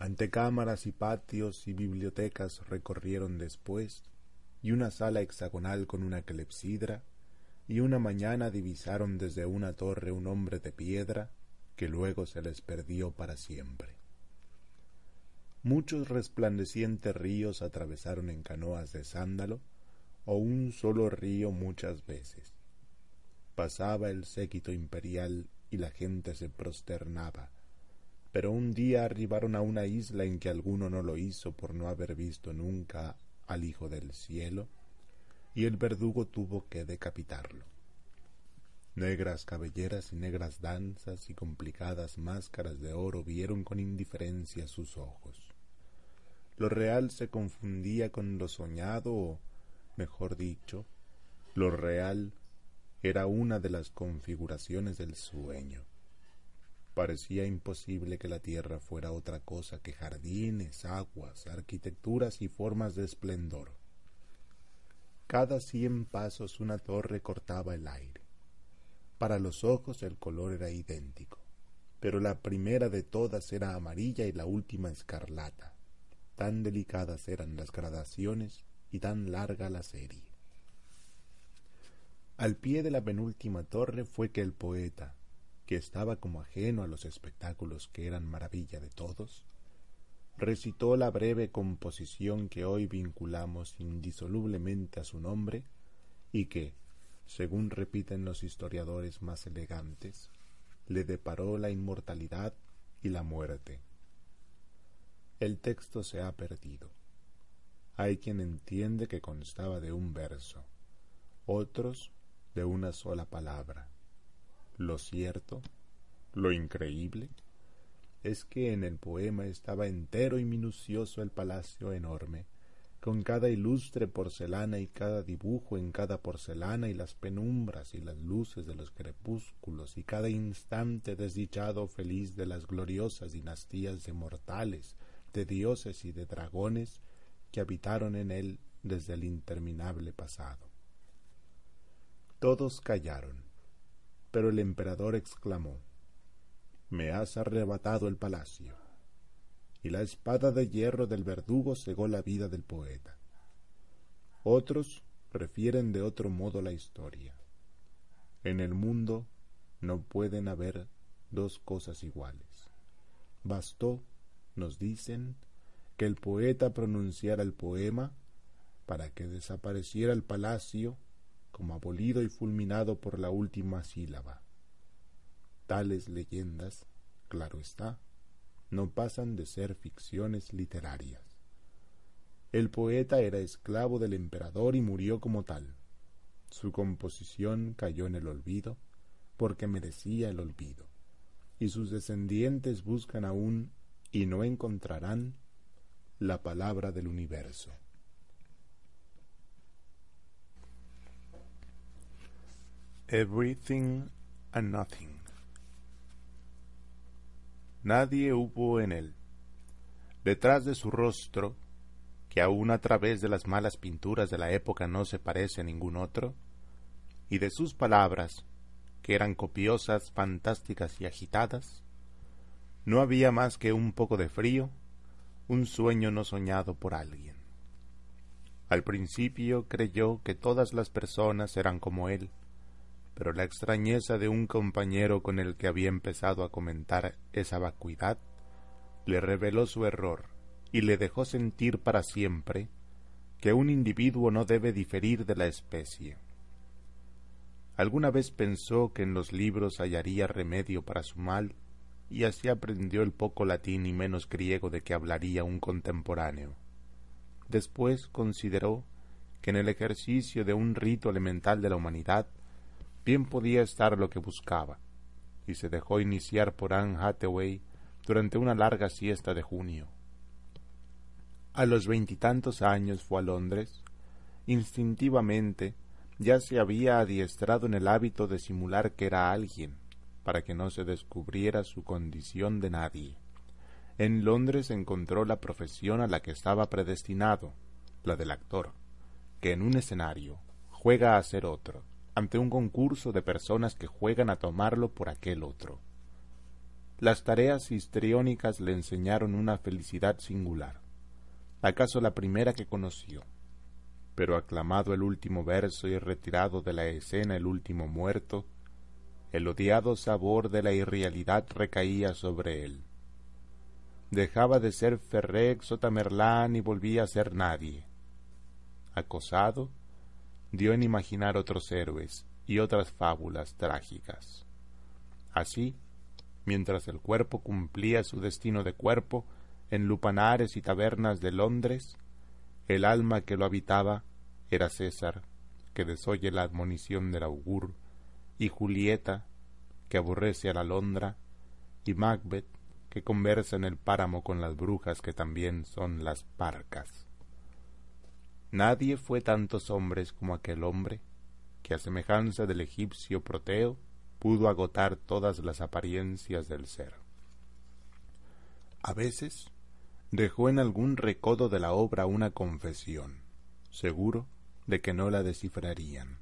[SPEAKER 1] Ante cámaras y patios y bibliotecas recorrieron después, y una sala hexagonal con una clepsidra, y una mañana divisaron desde una torre un hombre de piedra que luego se les perdió para siempre. Muchos resplandecientes ríos atravesaron en canoas de sándalo, o un solo río muchas veces. Pasaba el séquito imperial y la gente se prosternaba, pero un día arribaron a una isla en que alguno no lo hizo por no haber visto nunca al Hijo del Cielo, y el verdugo tuvo que decapitarlo. Negras cabelleras y negras danzas y complicadas máscaras de oro vieron con indiferencia sus ojos. Lo real se confundía con lo soñado o, mejor dicho, lo real era una de las configuraciones del sueño. Parecía imposible que la tierra fuera otra cosa que jardines, aguas, arquitecturas y formas de esplendor. Cada cien pasos una torre cortaba el aire. Para los ojos el color era idéntico, pero la primera de todas era amarilla y la última escarlata. Tan delicadas eran las gradaciones y tan larga la serie. Al pie de la penúltima torre fue que el poeta, que estaba como ajeno a los espectáculos que eran maravilla de todos, recitó la breve composición que hoy vinculamos indisolublemente a su nombre y que, según repiten los historiadores más elegantes, le deparó la inmortalidad y la muerte el texto se ha perdido. Hay quien entiende que constaba de un verso, otros de una sola palabra. Lo cierto, lo increíble, es que en el poema estaba entero y minucioso el palacio enorme, con cada ilustre porcelana y cada dibujo en cada porcelana y las penumbras y las luces de los crepúsculos y cada instante desdichado feliz de las gloriosas dinastías de mortales de dioses y de dragones que habitaron en él desde el interminable pasado. Todos callaron, pero el emperador exclamó Me has arrebatado el palacio. Y la espada de hierro del verdugo cegó la vida del poeta. Otros prefieren de otro modo la historia. En el mundo no pueden haber dos cosas iguales. Bastó nos dicen que el poeta pronunciara el poema para que desapareciera el palacio como abolido y fulminado por la última sílaba. Tales leyendas, claro está, no pasan de ser ficciones literarias. El poeta era esclavo del emperador y murió como tal. Su composición cayó en el olvido porque merecía el olvido, y sus descendientes buscan aún y no encontrarán la palabra del universo. Everything and nothing. Nadie hubo en él. Detrás de su rostro, que aun a través de las malas pinturas de la época no se parece a ningún otro, y de sus palabras, que eran copiosas, fantásticas y agitadas, no había más que un poco de frío, un sueño no soñado por alguien. Al principio creyó que todas las personas eran como él, pero la extrañeza de un compañero con el que había empezado a comentar esa vacuidad le reveló su error y le dejó sentir para siempre que un individuo no debe diferir de la especie. Alguna vez pensó que en los libros hallaría remedio para su mal, y así aprendió el poco latín y menos griego de que hablaría un contemporáneo. Después consideró que en el ejercicio de un rito elemental de la humanidad bien podía estar lo que buscaba, y se dejó iniciar por Anne Hathaway durante una larga siesta de junio. A los veintitantos años fue a Londres. Instintivamente ya se había adiestrado en el hábito de simular que era alguien, para que no se descubriera su condición de nadie. En Londres encontró la profesión a la que estaba predestinado, la del actor, que en un escenario juega a ser otro, ante un concurso de personas que juegan a tomarlo por aquel otro. Las tareas histriónicas le enseñaron una felicidad singular acaso la primera que conoció. Pero aclamado el último verso y retirado de la escena el último muerto, el odiado sabor de la irrealidad recaía sobre él. Dejaba de ser Ferrex o Tamerlán y volvía a ser nadie. Acosado, dio en imaginar otros héroes y otras fábulas trágicas. Así, mientras el cuerpo cumplía su destino de cuerpo, en lupanares y tabernas de Londres, el alma que lo habitaba era César, que desoye la admonición del augur, y Julieta, que aborrece a la Londra, y Macbeth, que conversa en el páramo con las brujas que también son las parcas. Nadie fue tantos hombres como aquel hombre, que a semejanza del egipcio Proteo pudo agotar todas las apariencias del ser. A veces dejó en algún recodo de la obra una confesión, seguro de que no la descifrarían.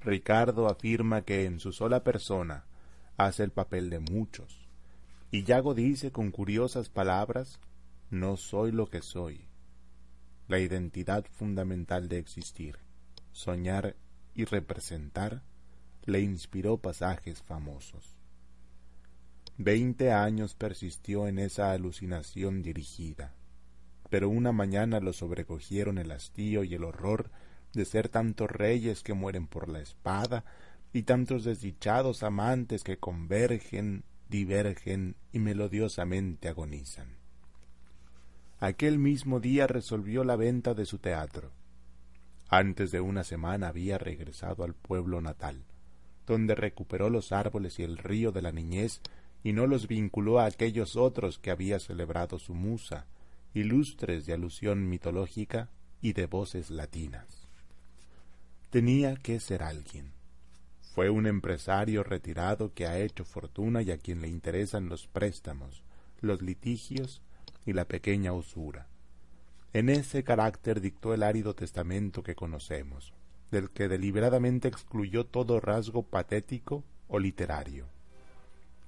[SPEAKER 1] Ricardo afirma que en su sola persona hace el papel de muchos, y Yago dice con curiosas palabras, no soy lo que soy. La identidad fundamental de existir, soñar y representar, le inspiró pasajes famosos. Veinte años persistió en esa alucinación dirigida, pero una mañana lo sobrecogieron el hastío y el horror de ser tantos reyes que mueren por la espada y tantos desdichados amantes que convergen, divergen y melodiosamente agonizan. Aquel mismo día resolvió la venta de su teatro. Antes de una semana había regresado al pueblo natal, donde recuperó los árboles y el río de la niñez y no los vinculó a aquellos otros que había celebrado su musa, ilustres de alusión mitológica y de voces latinas. Tenía que ser alguien. Fue un empresario retirado que ha hecho fortuna y a quien le interesan los préstamos, los litigios y la pequeña usura. En ese carácter dictó el árido testamento que conocemos, del que deliberadamente excluyó todo rasgo patético o literario.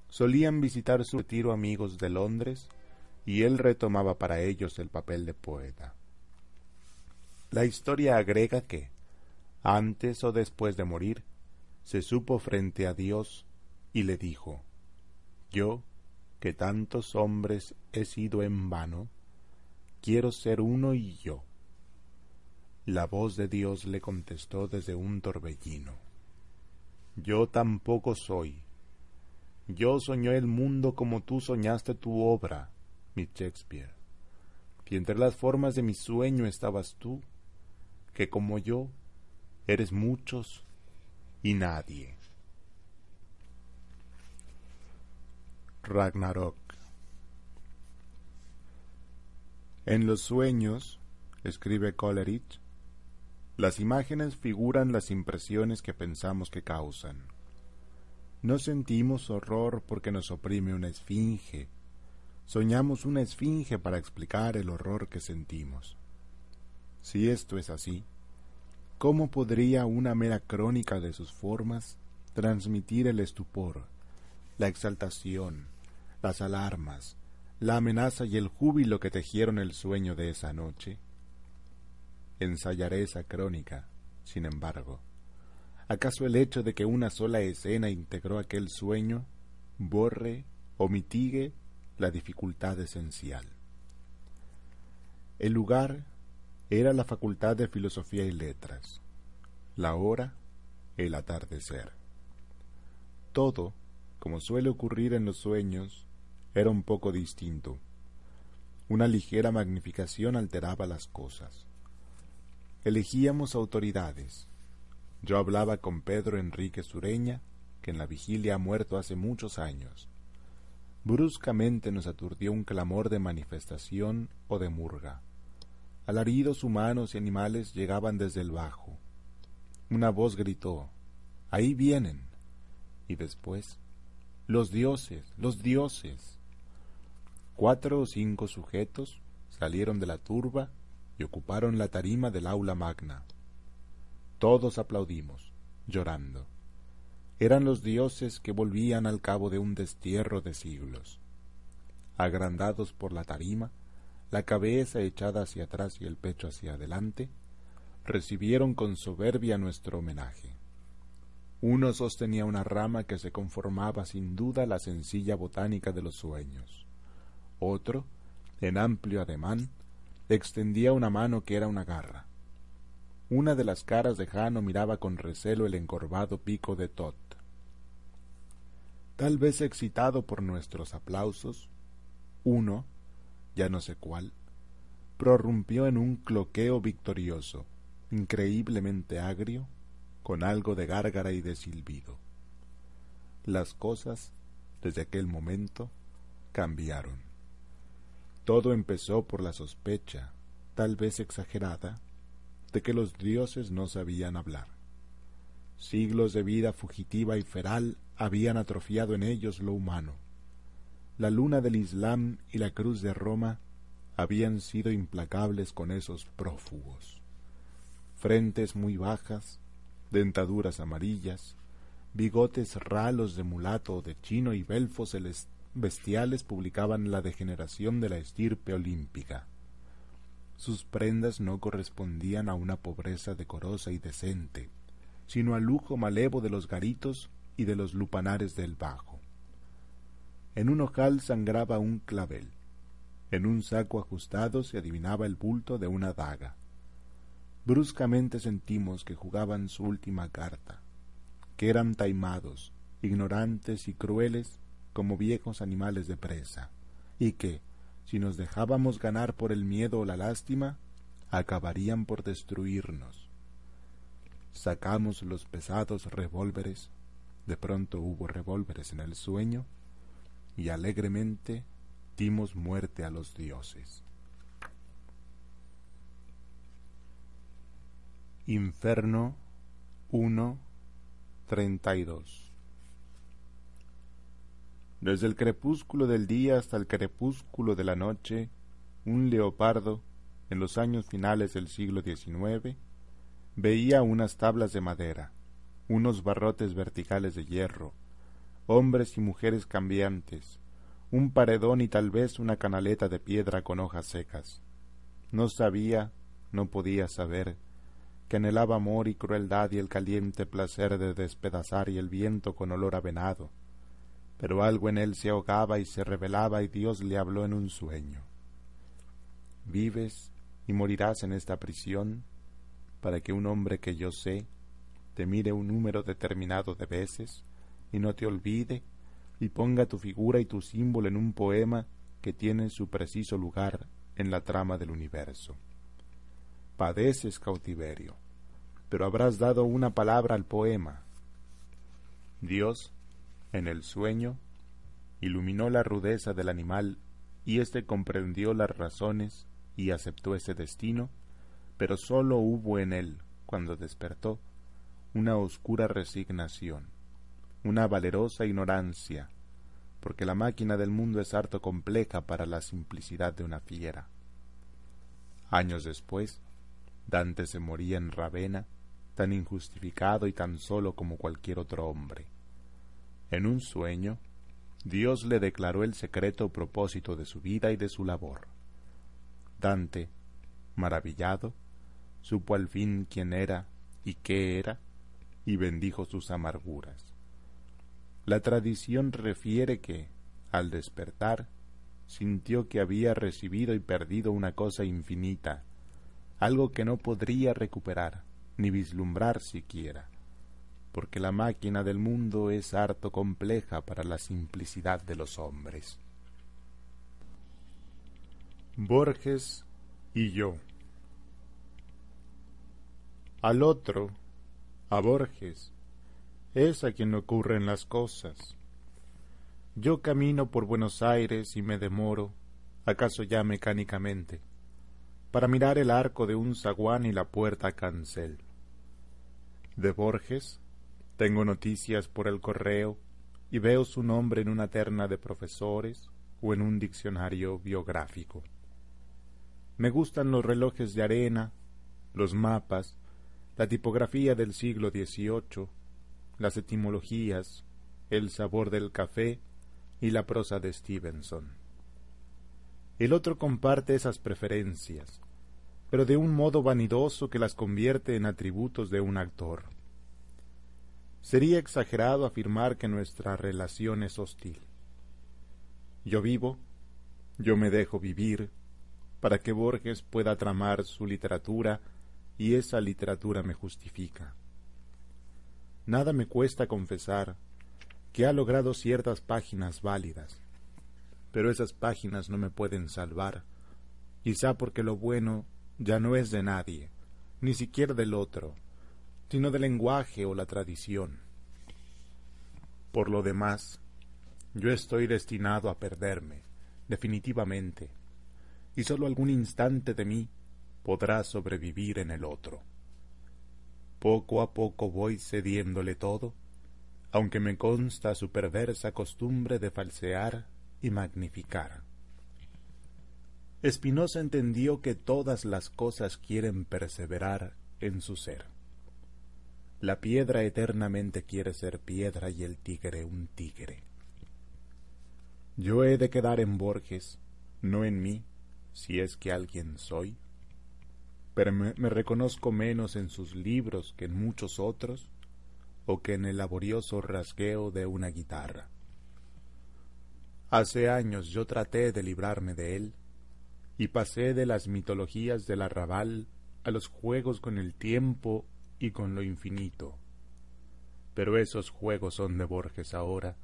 [SPEAKER 1] Solían visitar su retiro amigos de Londres y él retomaba para ellos el papel de poeta. La historia agrega que, antes o después de morir, se supo frente a Dios y le dijo, Yo, que tantos hombres he sido en vano, quiero ser uno y yo. La voz de Dios le contestó desde un torbellino, Yo tampoco soy, yo soñé el mundo como tú soñaste tu obra, mi Shakespeare, y entre las formas de mi sueño estabas tú, que como yo eres muchos y nadie. Ragnarok En los sueños, escribe Coleridge, las imágenes figuran las impresiones que pensamos que causan. No sentimos horror porque nos oprime una esfinge. Soñamos una esfinge para explicar el horror que sentimos. Si esto es así, ¿cómo podría una mera crónica de sus formas transmitir el estupor, la exaltación, las alarmas, la amenaza y el júbilo que tejieron el sueño de esa noche? Ensayaré esa crónica, sin embargo, ¿Acaso el hecho de que una sola escena integró aquel sueño borre o mitigue la dificultad esencial? El lugar era la Facultad de Filosofía y Letras. La hora, el atardecer. Todo, como suele ocurrir en los sueños, era un poco distinto. Una ligera magnificación alteraba las cosas. Elegíamos autoridades. Yo hablaba con Pedro Enrique Sureña, que en la vigilia ha muerto hace muchos años. Bruscamente nos aturdió un clamor de manifestación o de murga. Alaridos humanos y animales llegaban desde el bajo. Una voz gritó, Ahí vienen. Y después, Los dioses, los dioses. Cuatro o cinco sujetos salieron de la turba y ocuparon la tarima del aula magna. Todos aplaudimos, llorando. Eran los dioses que volvían al cabo de un destierro de siglos. Agrandados por la tarima, la cabeza echada hacia atrás y el pecho hacia adelante, recibieron con soberbia nuestro homenaje. Uno sostenía una rama que se conformaba sin duda la sencilla botánica de los sueños. Otro, en amplio ademán, extendía una mano que era una garra. Una de las caras de Jano miraba con recelo el encorvado pico de Tot. Tal vez excitado por nuestros aplausos, uno, ya no sé cuál, prorrumpió en un cloqueo victorioso, increíblemente agrio, con algo de gárgara y de silbido. Las cosas, desde aquel momento, cambiaron. Todo empezó por la sospecha, tal vez exagerada, de que los dioses no sabían hablar. Siglos de vida fugitiva y feral habían atrofiado en ellos lo humano la luna del Islam y la cruz de Roma habían sido implacables con esos prófugos. Frentes muy bajas, dentaduras amarillas, bigotes ralos de mulato de chino y belfos bestiales publicaban la degeneración de la estirpe olímpica. Sus prendas no correspondían a una pobreza decorosa y decente, sino al lujo malevo de los garitos y de los lupanares del bajo. En un ojal sangraba un clavel. En un saco ajustado se adivinaba el bulto de una daga. Bruscamente sentimos que jugaban su última carta, que eran taimados, ignorantes y crueles como viejos animales de presa, y que, si nos dejábamos ganar por el miedo o la lástima, acabarían por destruirnos. Sacamos los pesados revólveres, de pronto hubo revólveres en el sueño, y alegremente dimos muerte a los dioses. Inferno 1.32 Desde el crepúsculo del día hasta el crepúsculo de la noche, un leopardo, en los años finales del siglo XIX, veía unas tablas de madera, unos barrotes verticales de hierro, hombres y mujeres cambiantes, un paredón y tal vez una canaleta de piedra con hojas secas. No sabía, no podía saber, que anhelaba amor y crueldad y el caliente placer de despedazar y el viento con olor a venado, pero algo en él se ahogaba y se revelaba y Dios le habló en un sueño. Vives y morirás en esta prisión para que un hombre que yo sé te mire un número determinado de veces y no te olvide y ponga tu figura y tu símbolo en un poema que tiene su preciso lugar en la trama del universo. Padeces cautiverio, pero habrás dado una palabra al poema. Dios, en el sueño, iluminó la rudeza del animal y éste comprendió las razones y aceptó ese destino, pero sólo hubo en él, cuando despertó, una oscura resignación una valerosa ignorancia, porque la máquina del mundo es harto compleja para la simplicidad de una fiera. Años después, Dante se moría en Ravenna, tan injustificado y tan solo como cualquier otro hombre. En un sueño, Dios le declaró el secreto propósito de su vida y de su labor. Dante, maravillado, supo al fin quién era y qué era, y bendijo sus amarguras. La tradición refiere que, al despertar, sintió que había recibido y perdido una cosa infinita, algo que no podría recuperar, ni vislumbrar siquiera, porque la máquina del mundo es harto compleja para la simplicidad de los hombres. Borges y yo. Al otro, a Borges, es a quien ocurren las cosas. Yo camino por Buenos Aires y me demoro, acaso ya mecánicamente, para mirar el arco de un zaguán y la puerta cancel. De Borges tengo noticias por el correo y veo su nombre en una terna de profesores o en un diccionario biográfico. Me gustan los relojes de arena, los mapas, la tipografía del siglo XVIII, las etimologías, el sabor del café y la prosa de Stevenson. El otro comparte esas preferencias, pero de un modo vanidoso que las convierte en atributos de un actor. Sería exagerado afirmar que nuestra relación es hostil. Yo vivo, yo me dejo vivir, para que Borges pueda tramar su literatura y esa literatura me justifica. Nada me cuesta confesar que ha logrado ciertas páginas válidas, pero esas páginas no me pueden salvar, quizá porque lo bueno ya no es de nadie, ni siquiera del otro, sino del lenguaje o la tradición. Por lo demás, yo estoy destinado a perderme, definitivamente, y sólo algún instante de mí podrá sobrevivir en el otro. Poco a poco voy cediéndole todo, aunque me consta su perversa costumbre de falsear y magnificar. Espinosa entendió que todas las cosas quieren perseverar en su ser. La piedra eternamente quiere ser piedra y el tigre un tigre. Yo he de quedar en Borges, no en mí, si es que alguien soy pero me, reconozco menos en sus libros que en muchos otros, o que en el laborioso rasgueo de una guitarra. Hace años yo traté de librarme de él, y pasé de las mitologías del arrabal a los juegos con el tiempo y con lo infinito. Pero esos juegos son de Borges ahora,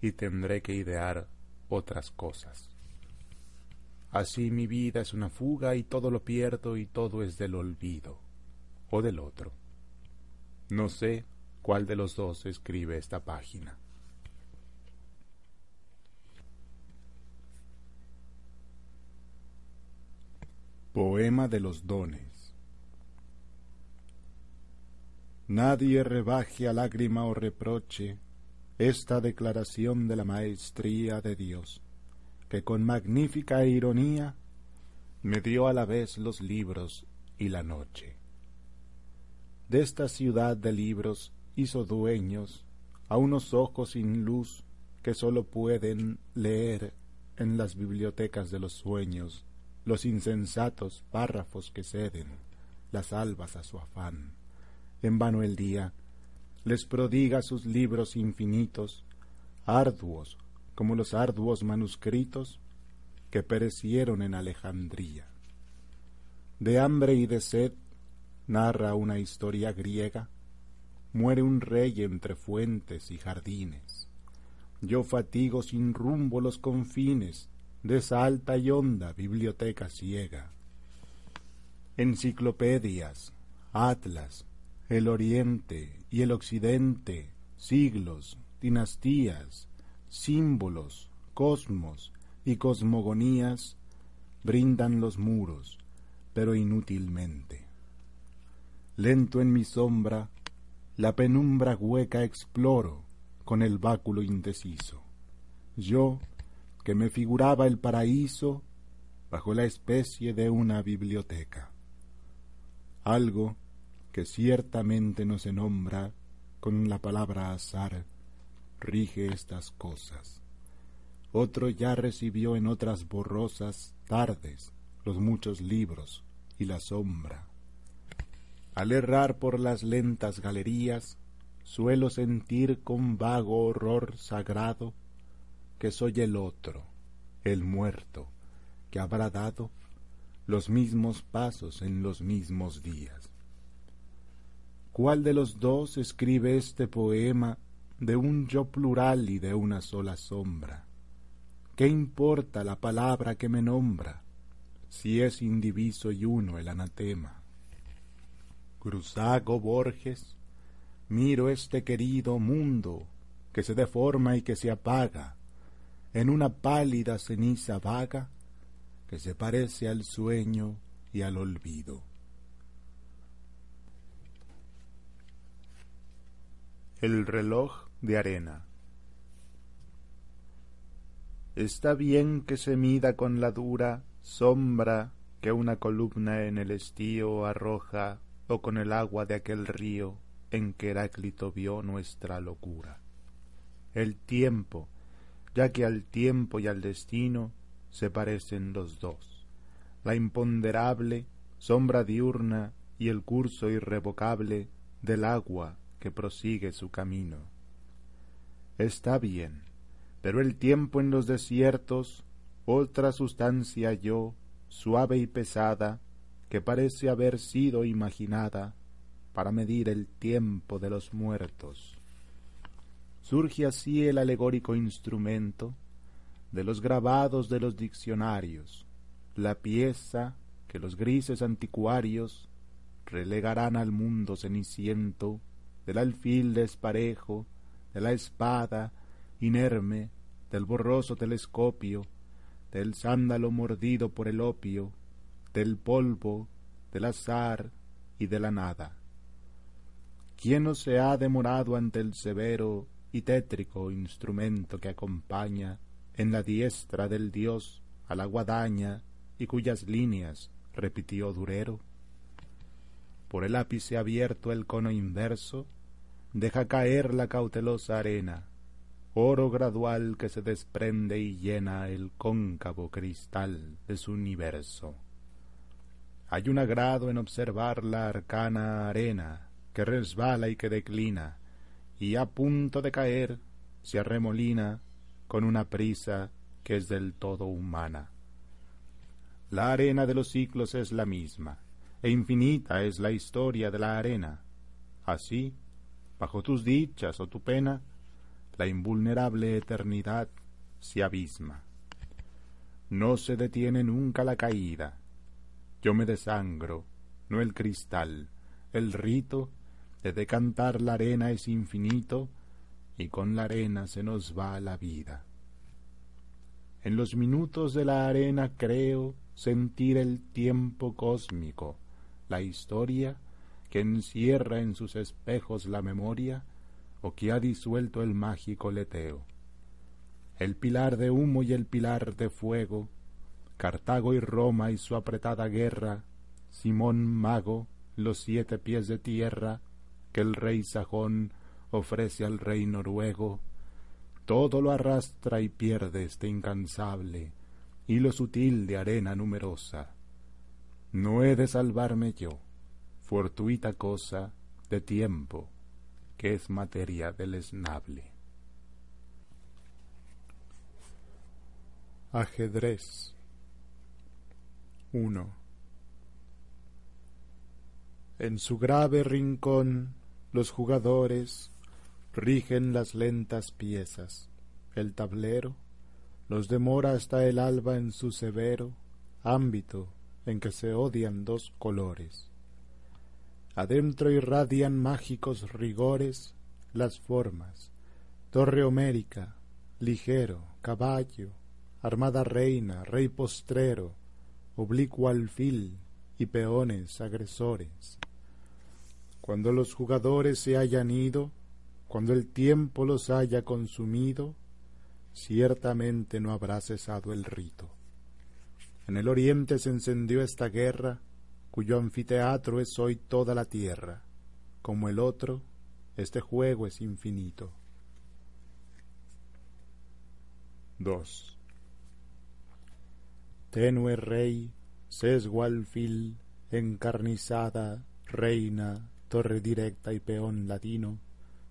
[SPEAKER 1] y tendré que idear otras cosas. Así mi vida es una fuga y todo lo pierdo y todo es del olvido o del otro. No sé cuál de los dos escribe esta página. Poema de los dones. Nadie rebaje a lágrima o reproche esta declaración de la maestría de Dios que con magnífica ironía me dio a la vez los libros y la noche. De esta ciudad de libros hizo dueños a unos ojos sin luz que sólo pueden leer en las bibliotecas de los sueños los insensatos párrafos que ceden las albas a su afán. En vano el día les prodiga sus libros infinitos, arduos como los arduos manuscritos que perecieron en Alejandría. De hambre y de sed narra una historia griega, muere un rey entre fuentes y jardines. Yo fatigo sin rumbo los confines de esa alta y honda biblioteca ciega. Enciclopedias, atlas, el oriente y el occidente, siglos, dinastías, símbolos, cosmos y cosmogonías brindan los muros, pero inútilmente. Lento en mi sombra, la penumbra hueca exploro con el báculo indeciso. Yo, que me figuraba el paraíso bajo la especie de una biblioteca. Algo que ciertamente no se nombra con la palabra azar rige estas cosas. Otro ya recibió en otras borrosas tardes los muchos libros y la sombra. Al errar por las lentas galerías, suelo sentir con vago horror sagrado que soy el otro, el muerto, que habrá dado los mismos pasos en los mismos días. ¿Cuál de los dos escribe este poema de un yo plural y de una sola sombra? ¿Qué importa la palabra que me nombra, si es indiviso y uno el anatema? Cruzago Borges, miro este querido mundo que se deforma y que se apaga en una pálida ceniza vaga que se parece al sueño y al olvido. El reloj de arena. Está bien que se mida con la dura sombra que una columna en el estío arroja o con el agua de aquel río en que Heráclito vio nuestra locura. El tiempo, ya que al tiempo y al destino se parecen los dos. La imponderable sombra diurna y el curso irrevocable del agua que prosigue su camino. Está bien, pero el tiempo en los desiertos, otra sustancia yo, suave y pesada, que parece haber sido imaginada para medir el tiempo de los muertos. Surge así el alegórico instrumento de los grabados de los diccionarios, la pieza que los grises anticuarios relegarán al mundo ceniciento del alfil desparejo, de la espada inerme, del borroso telescopio, del sándalo mordido por el opio, del polvo, del azar y de la nada. ¿Quién no se ha demorado ante el severo y tétrico instrumento que acompaña en la diestra del dios a la guadaña y cuyas líneas repitió Durero. Por el ápice abierto el cono inverso deja caer la cautelosa arena, oro gradual que se desprende y llena el cóncavo cristal de su universo. Hay un agrado en observar la arcana arena que resbala y que declina, y a punto de caer se arremolina con una prisa que es del todo humana. La arena de los ciclos es la misma, e infinita es la historia de la arena. Así, bajo tus dichas o tu pena, la invulnerable eternidad se abisma. No se detiene nunca la caída. Yo me desangro, no el cristal, el rito de decantar la arena es infinito, y con la arena se nos va la vida. En los minutos de la arena creo sentir el tiempo cósmico, la historia que encierra en sus espejos la memoria o que ha disuelto el mágico leteo. El pilar de humo y el pilar de fuego, Cartago y Roma y su apretada guerra, Simón Mago, los siete pies de tierra que el rey sajón ofrece al rey noruego, todo lo arrastra y pierde este incansable hilo sutil de arena numerosa. No he de salvarme yo, fortuita cosa de tiempo, que es materia deleznable. Ajedrez 1. En su grave rincón los jugadores rigen las lentas piezas. El tablero los demora hasta el alba en su severo ámbito en que se odian dos colores. Adentro irradian mágicos rigores las formas, torre homérica, ligero, caballo, armada reina, rey postrero, oblicuo alfil y peones agresores. Cuando los jugadores se hayan ido, cuando el tiempo los haya consumido, ciertamente no habrá cesado el rito. En el oriente se encendió esta guerra, cuyo anfiteatro es hoy toda la tierra. Como el otro, este juego es infinito. 2. Tenue rey, sesgo alfil, encarnizada, reina, torre directa y peón latino,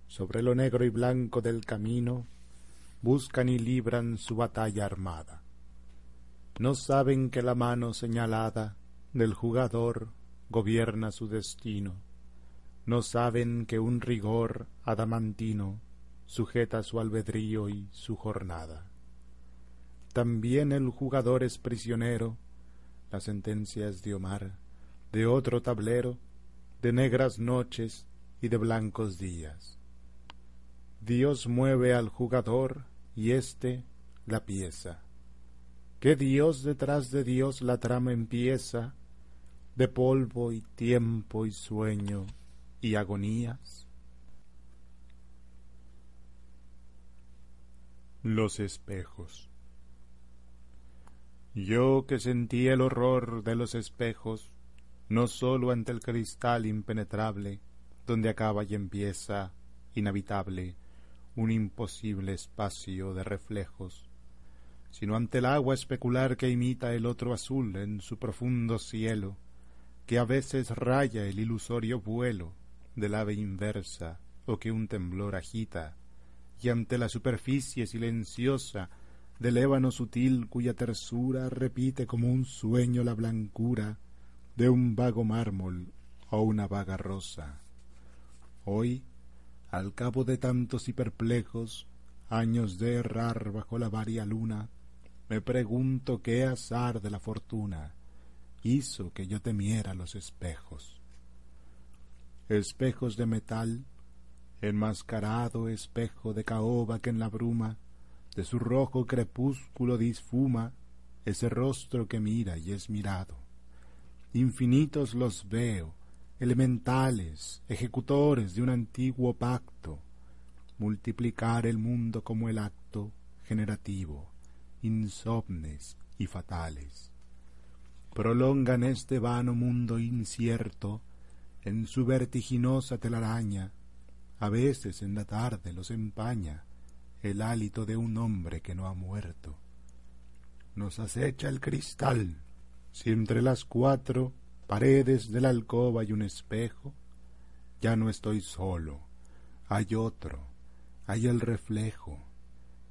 [SPEAKER 1] sobre lo negro y blanco del camino, buscan y libran su batalla armada. No saben que la mano señalada del jugador gobierna su destino. No saben que un rigor adamantino sujeta su albedrío y su jornada. También el jugador es prisionero, la sentencia es de Omar, de otro tablero, de negras noches y de blancos días. Dios mueve al jugador y éste la pieza. Que Dios detrás de Dios la trama empieza, de polvo y tiempo y sueño y agonías. Los espejos. Yo que sentí el horror de los espejos, no sólo ante el cristal impenetrable, donde acaba y empieza, inhabitable, un imposible espacio de reflejos, sino ante el agua especular que imita el otro azul en su profundo cielo, que a veces raya el ilusorio vuelo del ave inversa o que un temblor agita, y ante la superficie silenciosa del ébano sutil cuya tersura repite como un sueño la blancura de un vago mármol o una vaga rosa. Hoy, al cabo de tantos y perplejos años de errar bajo la varia luna, me pregunto qué azar de la fortuna hizo que yo temiera los espejos. Espejos de metal, enmascarado espejo de caoba que en la bruma de su rojo crepúsculo disfuma ese rostro que mira y es mirado. Infinitos los veo, elementales, ejecutores de un antiguo pacto, multiplicar el mundo como el acto generativo, insomnes y fatales. Prolongan este vano mundo incierto en su vertiginosa telaraña, a veces en la tarde los empaña el hálito de un hombre que no ha muerto. Nos acecha el cristal, si entre las cuatro paredes de la alcoba hay un espejo, ya no estoy solo, hay otro, hay el reflejo,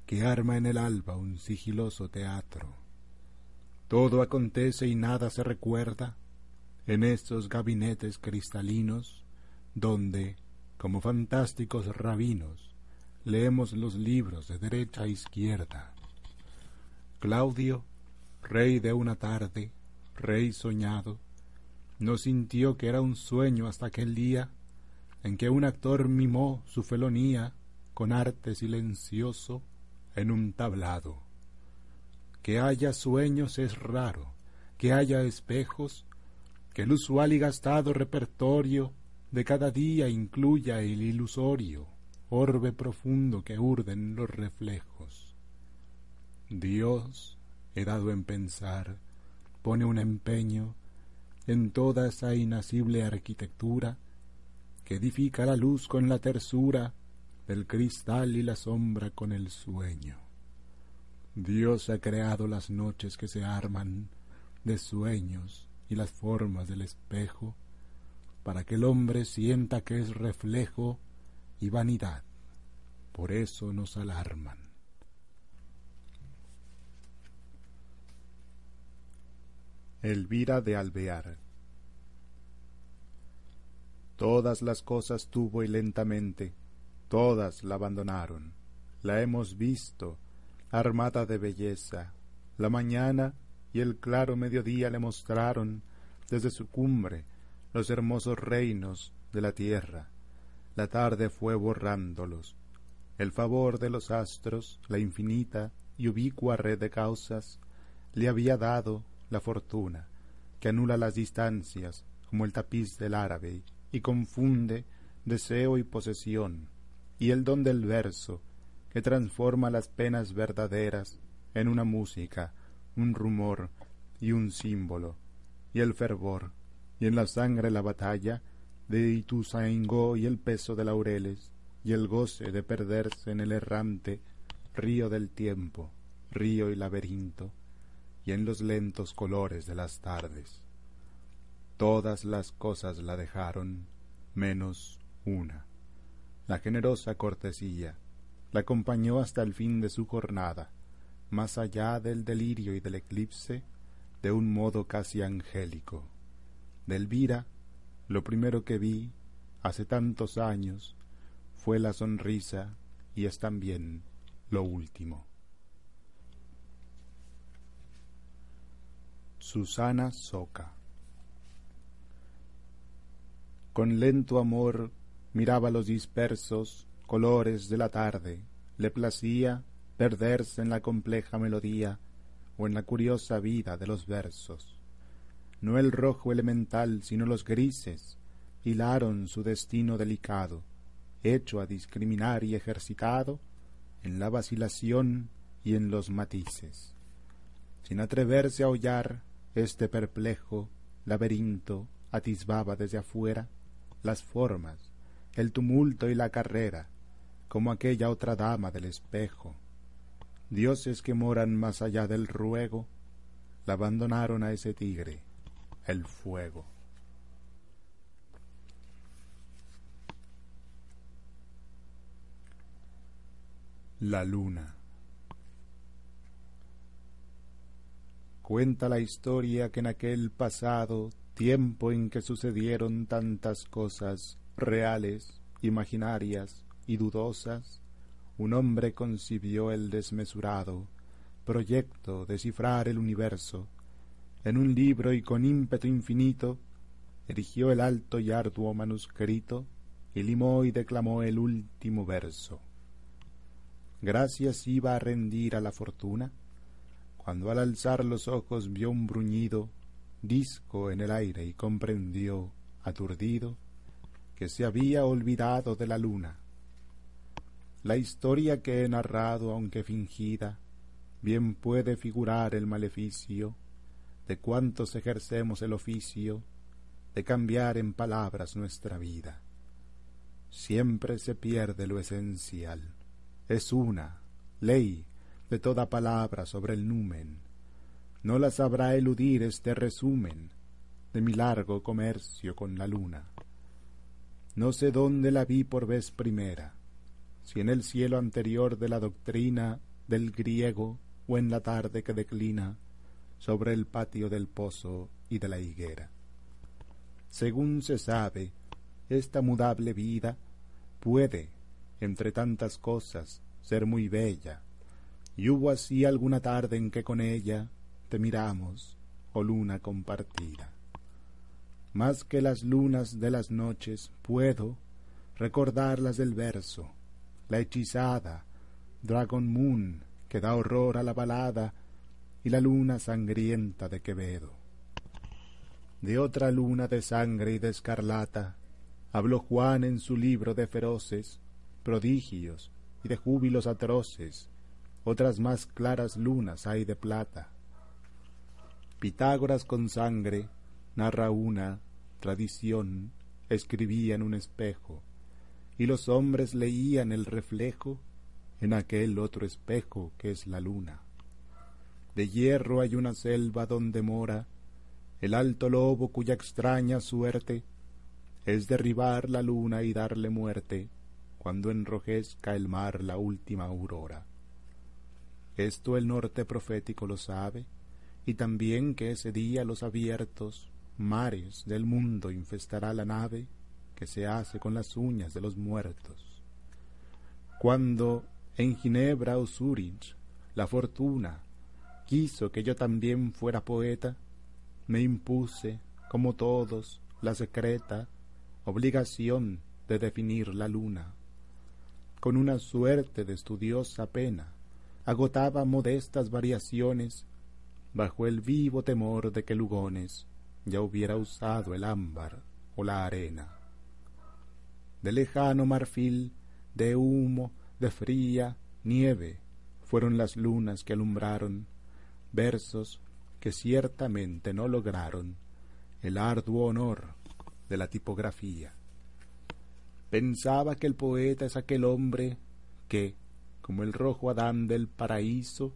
[SPEAKER 1] que arma en el alba un sigiloso teatro. Todo acontece y nada se recuerda en estos gabinetes cristalinos, donde, como fantásticos rabinos, leemos los libros de derecha a izquierda. Claudio, rey de una tarde, rey soñado, no sintió que era un sueño hasta aquel día en que un actor mimó su felonía con arte silencioso en un tablado. Que haya sueños es raro, que haya espejos, que el usual y gastado repertorio de cada día incluya el ilusorio, orbe profundo que urden los reflejos. Dios, he dado en pensar, pone un empeño en toda esa inacible arquitectura que edifica la luz con la tersura del cristal y la sombra con el sueño. Dios ha creado las noches que se arman de sueños y las formas del espejo para que el hombre sienta que es reflejo y vanidad. Por eso nos alarman. Elvira de Alvear. Todas las cosas tuvo y lentamente, todas la abandonaron. La hemos visto, armada de belleza. La mañana y el claro mediodía le mostraron desde su cumbre los hermosos reinos de la tierra. La tarde fue borrándolos. El favor de los astros, la infinita y ubicua red de causas, le había dado la fortuna, que anula las distancias como el tapiz del árabe y confunde deseo y posesión, y el don del verso, que transforma las penas verdaderas en una música, un rumor y un símbolo, y el fervor, y en la sangre la batalla de Ituzaingó y el peso de laureles, y el goce de perderse en el errante río del tiempo, río y laberinto, y en los lentos colores de las tardes. Todas las cosas la dejaron, menos una. La generosa cortesía la acompañó hasta el fin de su jornada, más allá del delirio y del eclipse, de un modo casi angélico. De Elvira, lo primero que vi, hace tantos años, fue la sonrisa y es también lo último. Susana Soca Con lento amor miraba los dispersos colores de la tarde, le placía perderse en la compleja melodía o en la curiosa vida de los versos. No el rojo elemental, sino los grises, hilaron su destino delicado, hecho a discriminar y ejercitado en la vacilación y en los matices. Sin atreverse a hollar, este perplejo laberinto atisbaba desde afuera las formas, el tumulto y la carrera, como aquella otra dama del espejo. Dioses que moran más allá del ruego, la abandonaron a ese tigre, el fuego. La luna. Cuenta la historia que en aquel pasado tiempo en que sucedieron tantas cosas reales, imaginarias y dudosas, un hombre concibió el desmesurado proyecto de cifrar el universo. En un libro y con ímpetu infinito erigió el alto y arduo manuscrito y limó y declamó el último verso. Gracias iba a rendir a la fortuna cuando al alzar los ojos vio un bruñido disco en el aire y comprendió, aturdido, que se había olvidado de la luna. La historia que he narrado, aunque fingida, bien puede figurar el maleficio de cuantos ejercemos el oficio de cambiar en palabras nuestra vida. Siempre se pierde lo esencial. Es una ley de toda palabra sobre el numen. No la sabrá eludir este resumen de mi largo comercio con la luna. No sé dónde la vi por vez primera, si en el cielo anterior de la doctrina del griego o en la tarde que declina sobre el patio del pozo y de la higuera. Según se sabe, esta mudable vida puede, entre tantas cosas, ser muy bella, y hubo así alguna tarde en que con ella te miramos, oh luna compartida. Más que las lunas de las noches puedo recordar las del verso, la hechizada, Dragon Moon, que da horror a la balada, y la luna sangrienta de Quevedo. De otra luna de sangre y de escarlata habló Juan en su libro de feroces prodigios y de júbilos atroces, otras más claras lunas hay de plata. Pitágoras con sangre narra una tradición, escribía en un espejo, y los hombres leían el reflejo en aquel otro espejo que es la luna. De hierro hay una selva donde mora el alto lobo cuya extraña suerte es derribar la luna y darle muerte cuando enrojezca el mar la última aurora. Esto el norte profético lo sabe, y también que ese día los abiertos mares del mundo infestará la nave que se hace con las uñas de los muertos. Cuando en Ginebra o Zurich la fortuna quiso que yo también fuera poeta, me impuse, como todos, la secreta obligación de definir la luna. Con una suerte de estudiosa pena, agotaba modestas variaciones bajo el vivo temor de que Lugones ya hubiera usado el ámbar o la arena. De lejano marfil, de humo, de fría nieve, fueron las lunas que alumbraron versos que ciertamente no lograron el arduo honor de la tipografía. Pensaba que el poeta es aquel hombre que, como el rojo Adán del paraíso,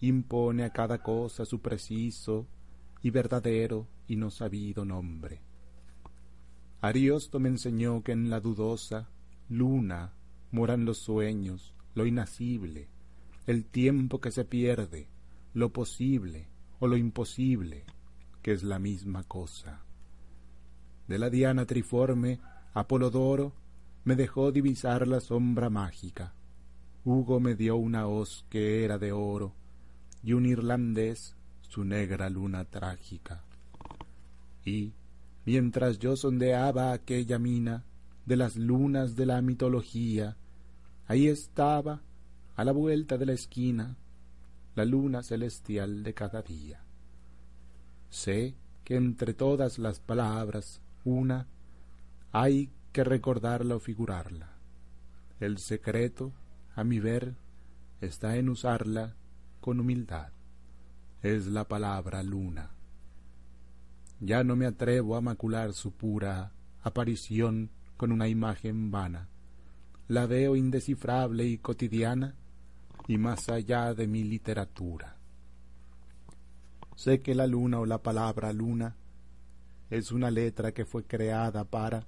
[SPEAKER 1] impone a cada cosa su preciso y verdadero y no sabido nombre. Ariosto me enseñó que en la dudosa luna moran los sueños, lo inacible, el tiempo que se pierde, lo posible o lo imposible, que es la misma cosa. De la diana triforme, Apolodoro me dejó divisar la sombra mágica. Hugo me dio una hoz que era de oro, y un irlandés su negra luna trágica. Y, mientras yo sondeaba aquella mina de las lunas de la mitología, ahí estaba, a la vuelta de la esquina, la luna celestial de cada día. Sé que entre todas las palabras, una, hay que recordarla o figurarla. El secreto, a mi ver, está en usarla con humildad. Es la palabra luna. Ya no me atrevo a macular su pura aparición con una imagen vana. La veo indescifrable y cotidiana y más allá de mi literatura. Sé que la luna o la palabra luna es una letra que fue creada para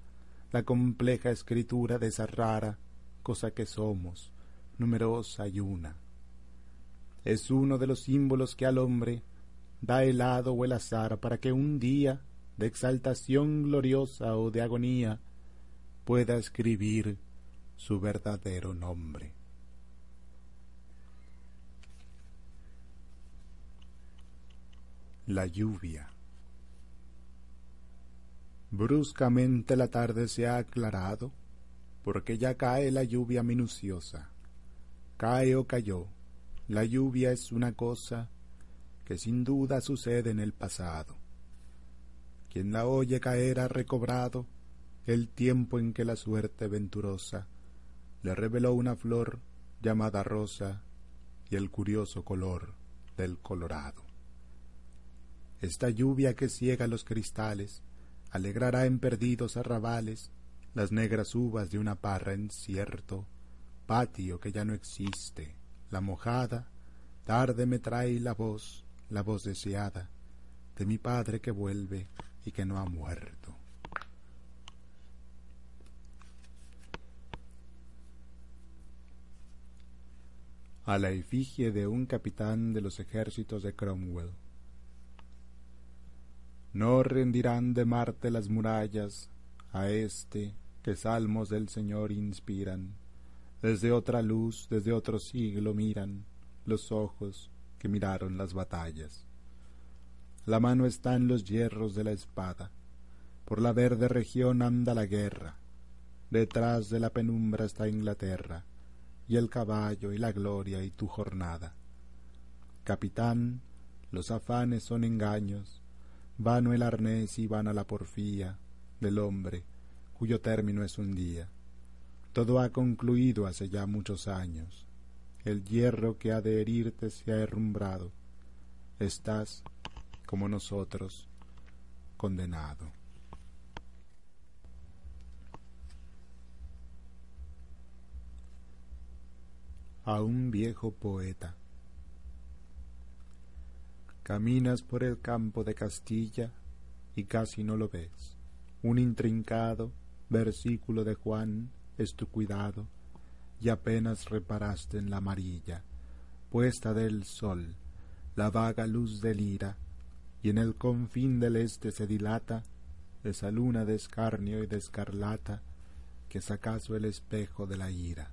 [SPEAKER 1] la compleja escritura de esa rara cosa que somos, numerosa y una. Es uno de los símbolos que al hombre da el hado o el azar para que un día de exaltación gloriosa o de agonía pueda escribir su verdadero nombre. La lluvia. Bruscamente la tarde se ha aclarado, porque ya cae la lluvia minuciosa. Cae o cayó, la lluvia es una cosa que sin duda sucede en el pasado. Quien la oye caer ha recobrado el tiempo en que la suerte venturosa le reveló una flor llamada rosa y el curioso color del colorado. Esta lluvia que ciega los cristales, alegrará en perdidos arrabales las negras uvas de una parra en cierto patio que ya no existe. La mojada tarde me trae la voz, la voz deseada de mi padre que vuelve y que no ha muerto. A la efigie de un capitán de los ejércitos de Cromwell. No rendirán de Marte las murallas a este que salmos del Señor inspiran. Desde otra luz, desde otro siglo miran los ojos que miraron las batallas. La mano está en los hierros de la espada. Por la verde región anda la guerra. Detrás de la penumbra está Inglaterra, y el caballo y la gloria y tu jornada. Capitán, los afanes son engaños, Vano el arnés y vana la porfía del hombre, cuyo término es un día. Todo ha concluido hace ya muchos años. El hierro que ha de herirte se ha herrumbrado. Estás, como nosotros, condenado. A un viejo poeta. Caminas por el campo de Castilla y casi no lo ves. Un intrincado versículo de Juan es tu cuidado y apenas reparaste en la amarilla puesta del sol la vaga luz del ira y en el confín del este se dilata esa luna de escarnio y de escarlata que es acaso el espejo de la ira.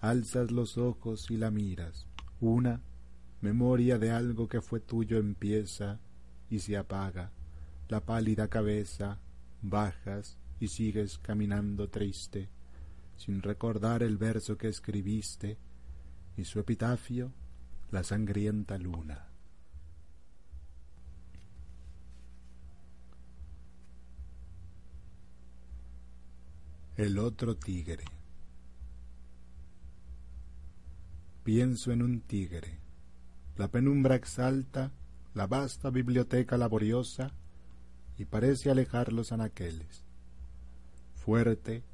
[SPEAKER 1] Alzas los ojos y la miras, una memoria de algo que fue tuyo empieza y se apaga, la pálida cabeza, bajas y sigues caminando triste, sin recordar el verso que escribiste, y su epitafio, la sangrienta luna. El otro tigre. Pienso en un tigre la penumbra exalta la vasta biblioteca laboriosa y parece alejar los anaqueles. Fuerte,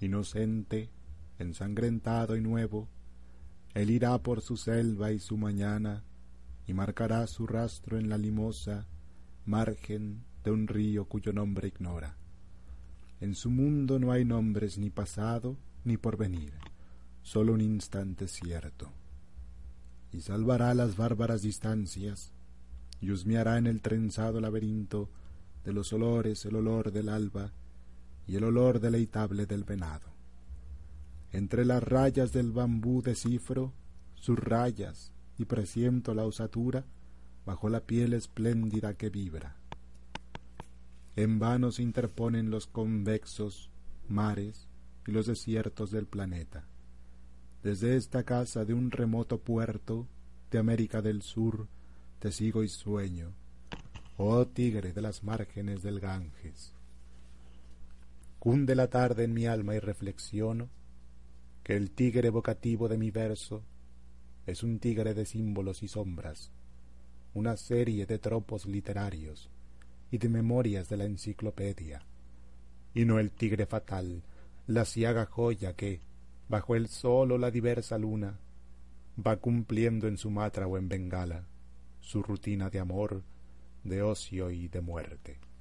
[SPEAKER 1] inocente, ensangrentado y nuevo, él irá por su selva y su mañana y marcará su rastro en la limosa margen de un río cuyo nombre ignora. En su mundo no hay nombres ni pasado ni porvenir, solo un instante cierto y salvará las bárbaras distancias, y husmeará en el trenzado laberinto de los olores el olor del alba y el olor deleitable del venado. Entre las rayas del bambú descifro sus rayas y presiento la osatura bajo la piel espléndida que vibra. En vano se interponen los convexos mares y los desiertos del planeta. Desde esta casa de un remoto puerto de América del Sur te sigo y sueño, oh tigre de las márgenes del Ganges. Cunde la tarde en mi alma y reflexiono que el tigre evocativo de mi verso es un tigre de símbolos y sombras, una serie de tropos literarios y de memorias de la enciclopedia, y no el tigre fatal, la ciaga joya que, bajo el sol o la diversa luna, va cumpliendo en Sumatra o en Bengala su rutina de amor, de ocio y de muerte.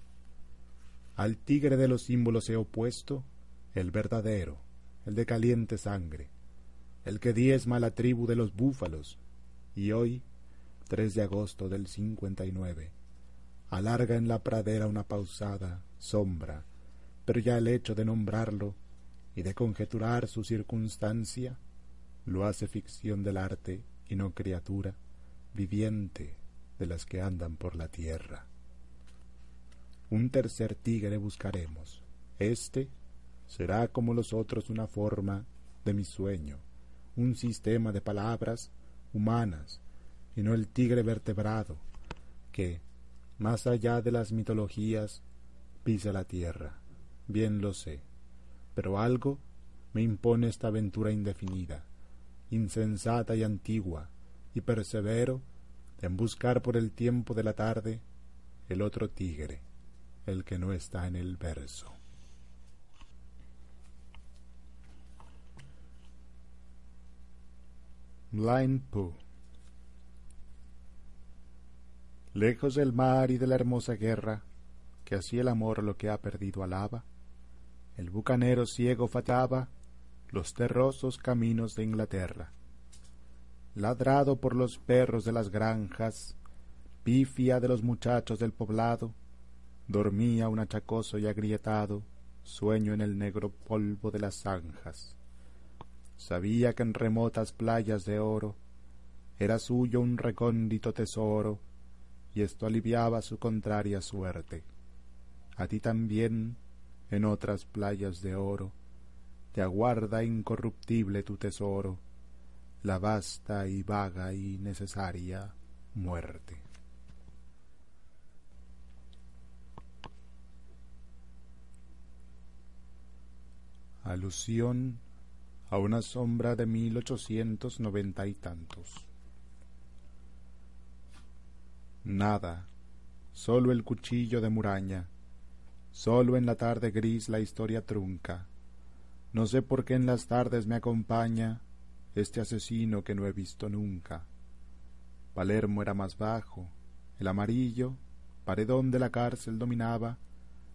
[SPEAKER 1] Al tigre de los símbolos he opuesto el verdadero, el de caliente sangre, el que diezma la tribu de los búfalos, y hoy, 3 de agosto del 59, alarga en la pradera una pausada sombra, pero ya el hecho de nombrarlo y de conjeturar su circunstancia lo hace ficción del arte y no criatura viviente de las que andan por la tierra. Un tercer tigre buscaremos. Este será como los otros una forma de mi sueño, un sistema de palabras humanas y no el tigre vertebrado que, más allá de las mitologías, pisa la tierra. Bien lo sé, pero algo me impone esta aventura indefinida, insensata y antigua, y persevero en buscar por el tiempo de la tarde el otro tigre, el que no está en el verso. Blind Pooh Lejos del mar y de la hermosa guerra, que así el amor lo que ha perdido alaba, el bucanero ciego fataba los terrosos caminos de Inglaterra. Ladrado por los perros de las granjas, pifia de los muchachos del poblado, dormía un achacoso y agrietado sueño en el negro polvo de las zanjas. Sabía que en remotas playas de oro era suyo un recóndito tesoro, y esto aliviaba su contraria suerte. A ti también, en otras playas de oro, te aguarda incorruptible tu tesoro, la vasta y vaga y necesaria muerte. Alusión a una sombra de mil ochocientos noventa y tantos. Nada, sólo el cuchillo de muraña, sólo en la tarde gris la historia trunca. No sé por qué en las tardes me acompaña este asesino que no he visto nunca. Palermo era más bajo, el amarillo, paredón de la cárcel dominaba,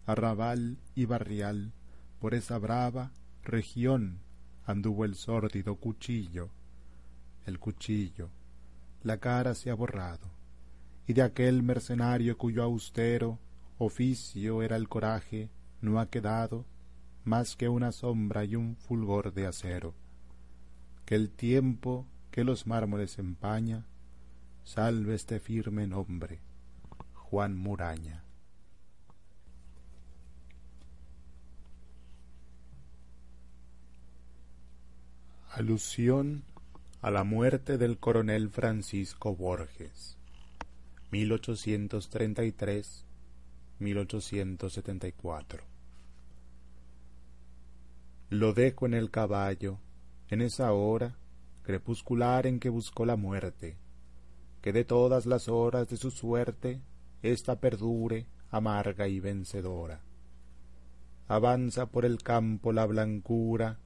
[SPEAKER 1] arrabal y barrial, por esa brava región anduvo el sórdido cuchillo. El cuchillo, la cara se ha borrado, y de aquel mercenario cuyo austero oficio era el coraje, no ha quedado más que una sombra y un fulgor de acero. Que el tiempo que los mármoles empaña, salve este firme nombre, Juan Muraña. Alusión a la muerte del coronel Francisco Borges. 1833-1874. Lo dejo en el caballo, en esa hora crepuscular en que buscó la muerte, que de todas las horas de su suerte esta perdure amarga y vencedora. Avanza por el campo la blancura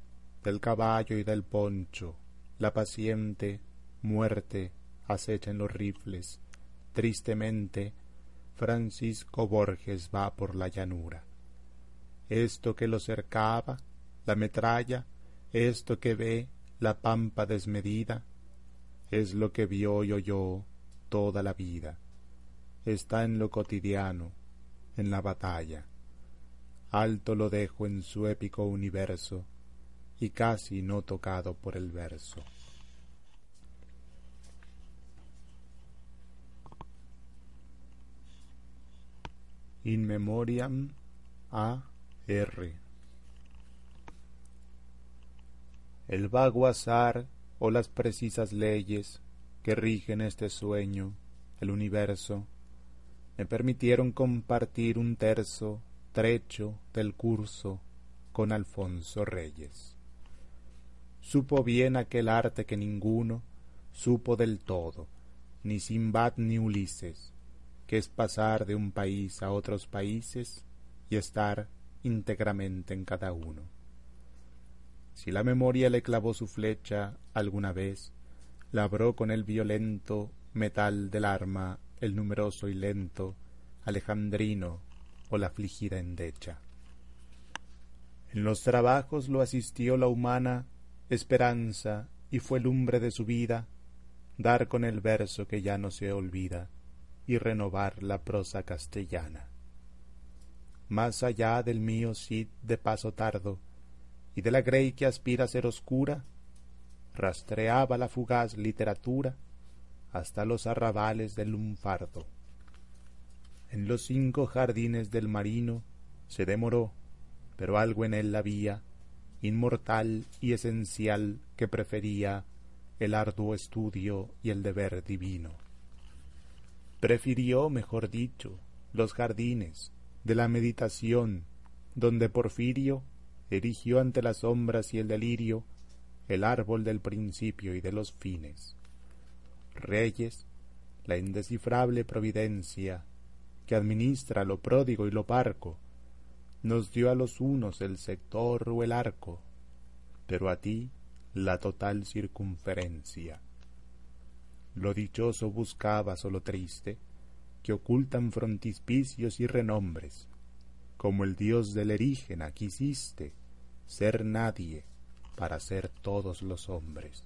[SPEAKER 1] del caballo y del poncho, la paciente muerte acecha en los rifles, Tristemente, Francisco Borges va por la llanura. Esto que lo cercaba, la metralla, esto que ve, la pampa desmedida, es lo que vio y oyó toda la vida. Está en lo cotidiano, en la batalla. Alto lo dejo en su épico universo y casi no tocado por el verso. In Memoriam A. R. El vago azar o las precisas leyes que rigen este sueño, el universo, me permitieron compartir un terzo trecho del curso con Alfonso Reyes. Supo bien aquel arte que ninguno supo del todo, ni Simbad ni Ulises, que es pasar de un país a otros países y estar íntegramente en cada uno. Si la memoria le clavó su flecha alguna vez, labró con el violento metal del arma el numeroso y lento alejandrino o la afligida endecha. En los trabajos lo asistió la humana esperanza y fue lumbre de su vida dar con el verso que ya no se olvida y renovar la prosa castellana. Más allá del mío Cid de paso tardo y de la grey que aspira a ser oscura, rastreaba la fugaz literatura hasta los arrabales del lunfardo. En los cinco jardines del marino se demoró, pero algo en él había, inmortal y esencial, que prefería el arduo estudio y el deber divino. Prefirió, mejor dicho, los jardines de la meditación, donde Porfirio erigió ante las sombras y el delirio el árbol del principio y de los fines. Reyes, la indescifrable providencia que administra lo pródigo y lo parco, nos dio a los unos el sector o el arco, pero a ti la total circunferencia. Lo dichoso buscabas o lo triste, que ocultan frontispicios y renombres. Como el dios del erígena quisiste ser nadie para ser todos los hombres.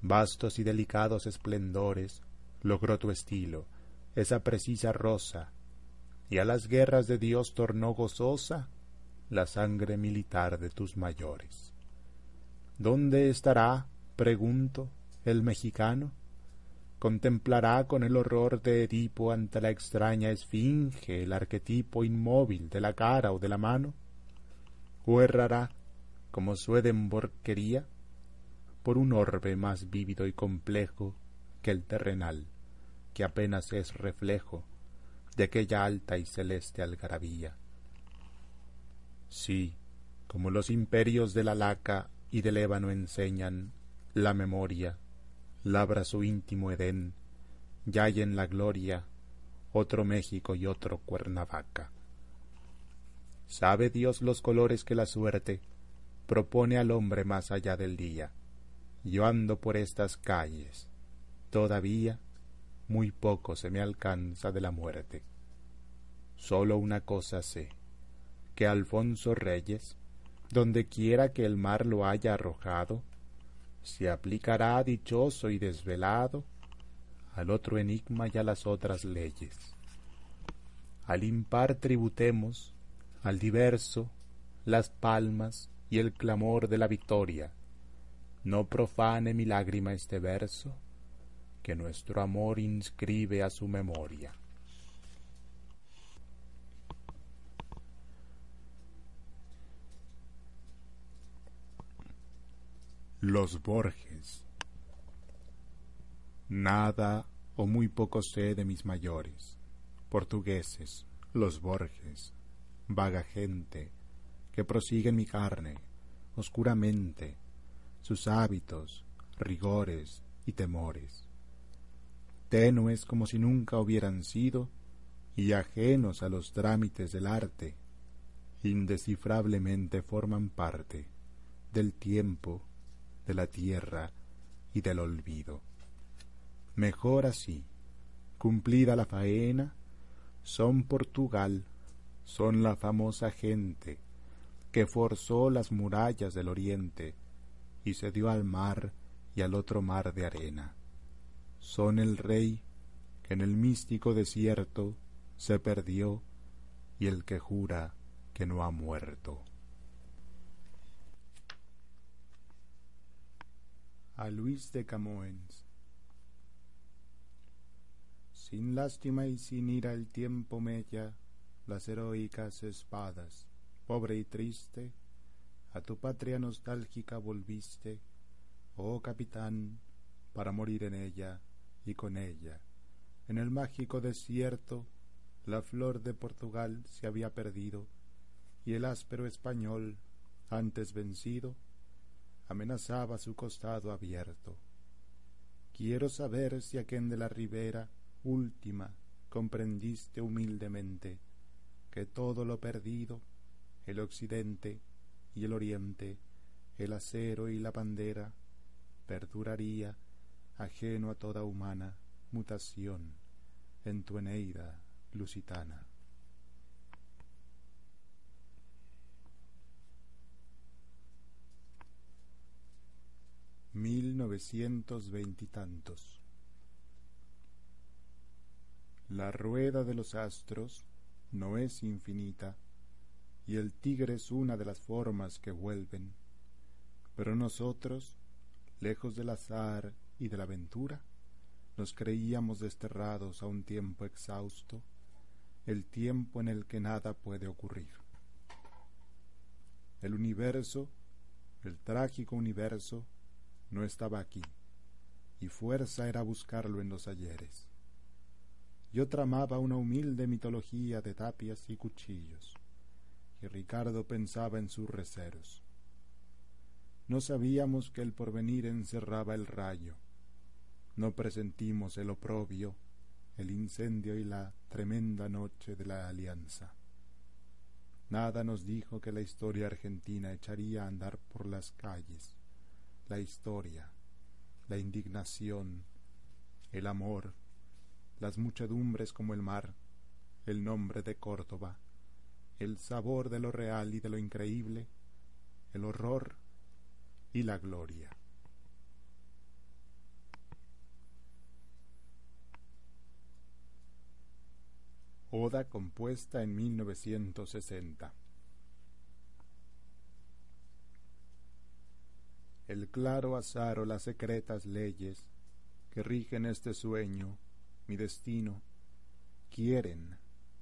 [SPEAKER 1] Vastos y delicados esplendores logró tu estilo, esa precisa rosa, y a las guerras de Dios tornó gozosa la sangre militar de tus mayores. ¿Dónde estará, pregunto, el mexicano? ¿Contemplará con el horror de Edipo ante la extraña esfinge el arquetipo inmóvil de la cara o de la mano? ¿O errará, como Swedenborg quería, por un orbe más vívido y complejo que el terrenal, que apenas es reflejo de aquella alta y celeste algarabía? Sí, como los imperios de la laca y del ébano enseñan, la memoria labra su íntimo Edén, y hay en la gloria otro México y otro Cuernavaca. Sabe Dios los colores que la suerte propone al hombre más allá del día. Yo ando por estas calles, todavía muy poco se me alcanza de la muerte. Sólo una cosa sé, que Alfonso Reyes donde quiera que el mar lo haya arrojado, se aplicará dichoso y desvelado al otro enigma y a las otras leyes. Al impar tributemos, al diverso, las palmas y el clamor de la victoria. No profane mi lágrima este verso, que nuestro amor inscribe a su memoria. Los Borges. Nada o muy poco sé de mis mayores, portugueses, los Borges, vaga gente, que prosiguen mi carne, oscuramente, sus hábitos, rigores y temores, tenues como si nunca hubieran sido y ajenos a los trámites del arte, indescifrablemente forman parte del tiempo de la tierra y del olvido. Mejor así, cumplida la faena, son Portugal, son la famosa gente que forzó las murallas del oriente y se dio al mar y al otro mar de arena. Son el rey que en el místico desierto se perdió y el que jura que no ha muerto. A Luis de Camoens Sin lástima y sin ira el tiempo mella las heroicas espadas, pobre y triste, a tu patria nostálgica volviste, oh capitán, para morir en ella y con ella. En el mágico desierto la flor de Portugal se había perdido y el áspero español, antes vencido, amenazaba su costado abierto. Quiero saber si aquén de la ribera última comprendiste humildemente que todo lo perdido, el occidente y el oriente, el acero y la bandera, perduraría ajeno a toda humana mutación en tu Eneida lusitana. Mil novecientos veintitantos. La rueda de los astros no es infinita, y el tigre es una de las formas que vuelven, pero nosotros, lejos del azar y de la aventura, nos creíamos desterrados a un tiempo exhausto, el tiempo en el que nada puede ocurrir. El universo, el trágico universo, no estaba aquí, y fuerza era buscarlo en los ayeres. Yo tramaba una humilde mitología de tapias y cuchillos, y Ricardo pensaba en sus receros. No sabíamos que el porvenir encerraba el rayo, no presentimos el oprobio, el incendio y la tremenda noche de la alianza. Nada nos dijo que la historia argentina echaría a andar por las calles, la historia, la indignación, el amor, las muchedumbres como el mar, el nombre de Córdoba, el sabor de lo real y de lo increíble, el horror y la gloria. Oda compuesta en 1960. El claro azar o las secretas leyes que rigen este sueño mi destino, quieren,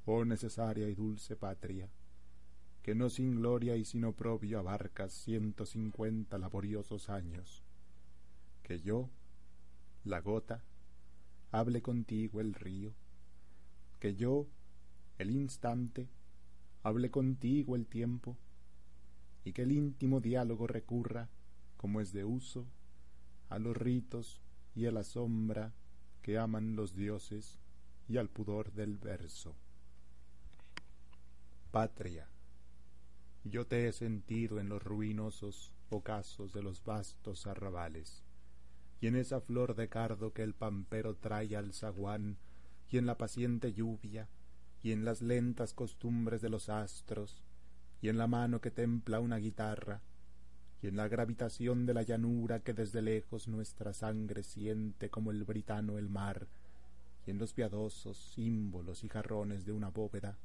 [SPEAKER 1] oh necesaria y dulce patria, que no sin gloria y sin oprobio abarcas ciento cincuenta laboriosos años, que yo, la gota, hable contigo el río, que yo, el instante, hable contigo el tiempo, y que el íntimo diálogo recurra, como es de uso, a los ritos y a la sombra que aman los dioses y al pudor del verso. Patria, yo te he sentido en los ruinosos ocasos de los vastos arrabales, y en esa flor de cardo que el pampero trae al zaguán, y en la paciente lluvia, y en las lentas costumbres de los astros, y en la mano que templa una guitarra, y en la gravitación de la llanura que desde lejos nuestra sangre siente como el britano el mar, y en los piadosos símbolos y jarrones de una bóveda,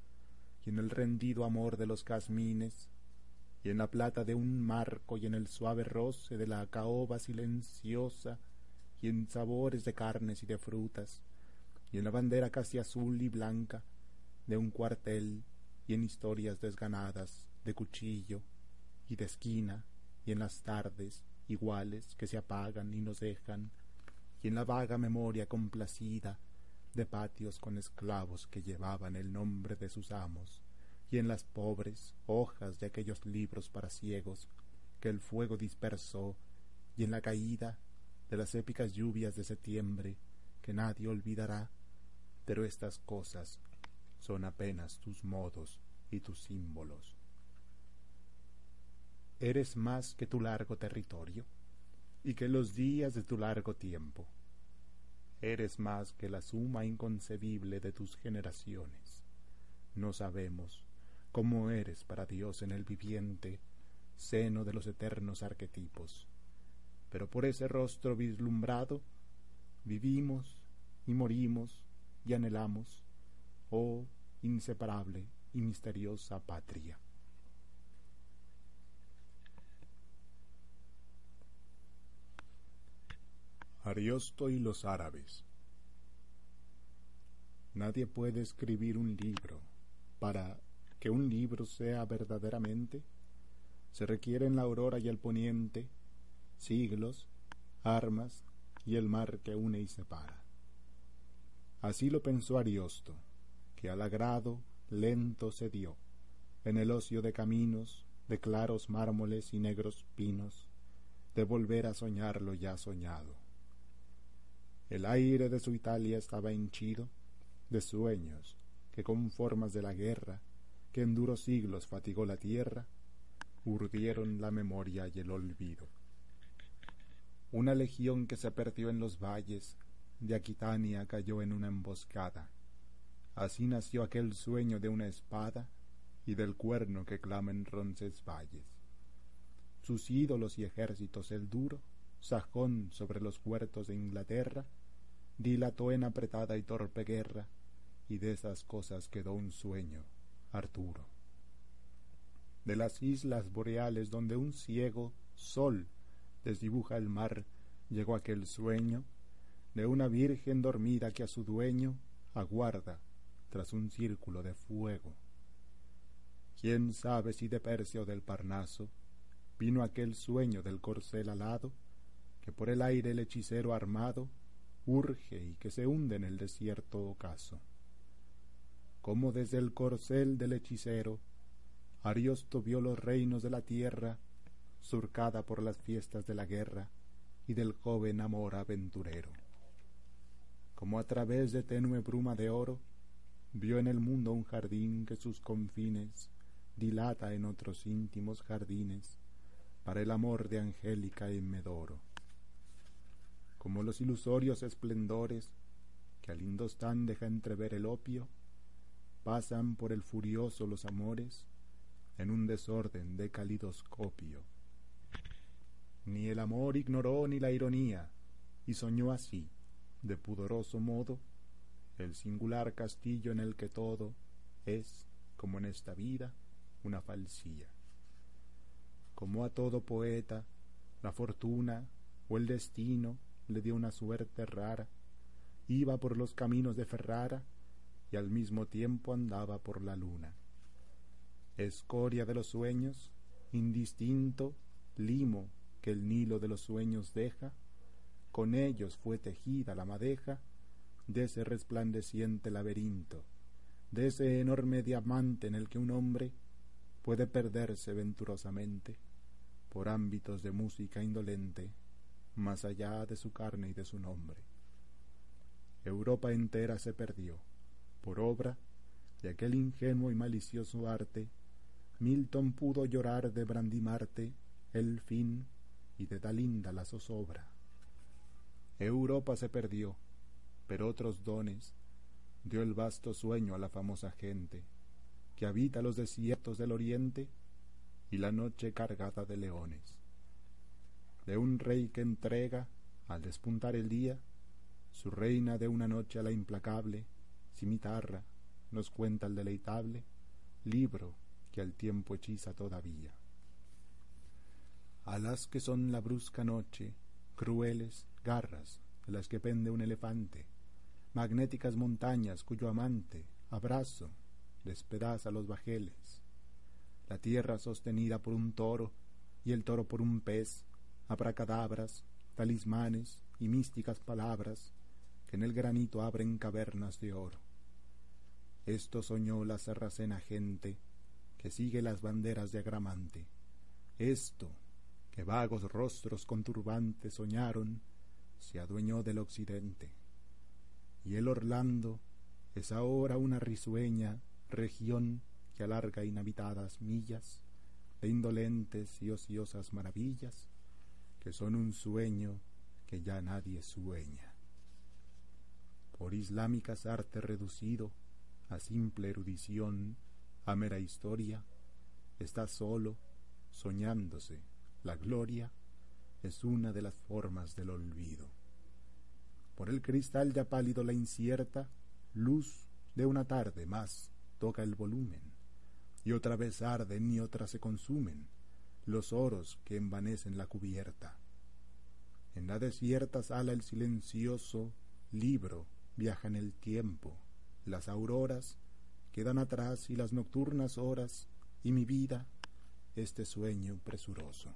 [SPEAKER 1] y en el rendido amor de los casmines, y en la plata de un marco y en el suave roce de la caoba silenciosa, y en sabores de carnes y de frutas, y en la bandera casi azul y blanca de un cuartel, y en historias desganadas de cuchillo y de esquina, y en las tardes iguales que se apagan y nos dejan, y en la vaga memoria complacida de patios con esclavos que llevaban el nombre de sus amos, y en las pobres hojas de aquellos libros para ciegos que el fuego dispersó, y en la caída de las épicas lluvias de septiembre que nadie olvidará, pero estas cosas son apenas tus modos y tus símbolos eres más que tu largo territorio y que los días de tu largo tiempo. Eres más que la suma inconcebible de tus generaciones. No sabemos cómo eres para Dios en el viviente seno de los eternos arquetipos, pero por ese rostro vislumbrado vivimos y morimos y anhelamos, oh inseparable y misteriosa patria. Ariosto y los árabes. Nadie puede escribir un libro. Para que un libro sea verdaderamente, se requieren la aurora y el poniente, siglos, armas y el mar que une y separa. Así lo pensó Ariosto, al agrado lento se dio, en el ocio de caminos, de claros mármoles y negros pinos, de volver a soñar lo ya soñado el aire de su Italia estaba henchido de sueños que con formas de la guerra, que en duros siglos fatigó la tierra, urdieron la memoria y el olvido. Una legión que se perdió en los valles de Aquitania cayó en una emboscada. Así nació aquel sueño de una espada y del cuerno que clama en valles. Sus ídolos y ejércitos el duro sajón sobre los puertos de Inglaterra, dilató en apretada y torpe guerra, y de esas cosas quedó un sueño, Arturo. De las islas boreales donde un ciego sol desdibuja el mar, llegó aquel sueño de una virgen dormida que a su dueño aguarda tras un círculo de fuego. ¿Quién sabe si de Persia o del Parnaso vino aquel sueño del corcel alado que por el aire el hechicero armado urge y que se hunde en el desierto ocaso. Como desde el corcel del hechicero, Ariosto vio los reinos de la tierra surcada por las fiestas de la guerra y del joven amor aventurero. Como a través de tenue bruma de oro, vio en el mundo un jardín que sus confines dilata en otros íntimos jardines para el amor de Angélica y Medoro como los ilusorios esplendores que al Indostán deja entrever el opio, pasan por el furioso los amores en un desorden de calidoscopio. Ni el amor ignoró ni la ironía, y soñó así, de pudoroso modo, el singular castillo en el que todo es, como en esta vida, una falsía. Como a todo poeta, la fortuna o el destino le dio una suerte rara. Iba por los caminos de Ferrara y al mismo tiempo andaba por la luna. Escoria de los sueños, indistinto, limo que el Nilo de los sueños deja, con ellos fue tejida la madeja de ese resplandeciente laberinto, de ese enorme diamante en el que un hombre puede perderse venturosamente por ámbitos de música indolente más allá de su carne y de su nombre. Europa entera se perdió, por obra de aquel ingenuo y malicioso arte, Milton pudo llorar de Brandimarte el fin y de Dalinda la zozobra. Europa se perdió, pero otros dones dio el vasto sueño a la famosa gente que habita los desiertos del oriente y la noche cargada de leones de un rey que entrega, al despuntar el día, su reina de una noche a la implacable, cimitarra, nos cuenta el deleitable libro que al tiempo hechiza todavía. A las que son la brusca noche, crueles garras de las que pende un elefante, magnéticas montañas cuyo amante, abrazo, despedaza los bajeles, la tierra sostenida por un toro y el toro por un pez, abracadabras, talismanes y místicas palabras que en el granito abren cavernas de oro. Esto soñó la sarracena gente que sigue las banderas de Agramante. Esto, que vagos rostros con turbantes soñaron, se adueñó del occidente. Y el Orlando es ahora una risueña región que alarga inhabitadas millas de indolentes y ociosas maravillas que son un sueño que ya nadie sueña. Por islámicas arte reducido a simple erudición, a mera historia, está solo, soñándose, la gloria es una de las formas del olvido. Por el cristal ya pálido la incierta luz de una tarde más toca el volumen, y otra vez arden y otra se consumen los oros que envanecen la cubierta. En la desierta sala el silencioso libro viaja en el tiempo, las auroras quedan atrás y las nocturnas horas, y mi vida, este sueño presuroso.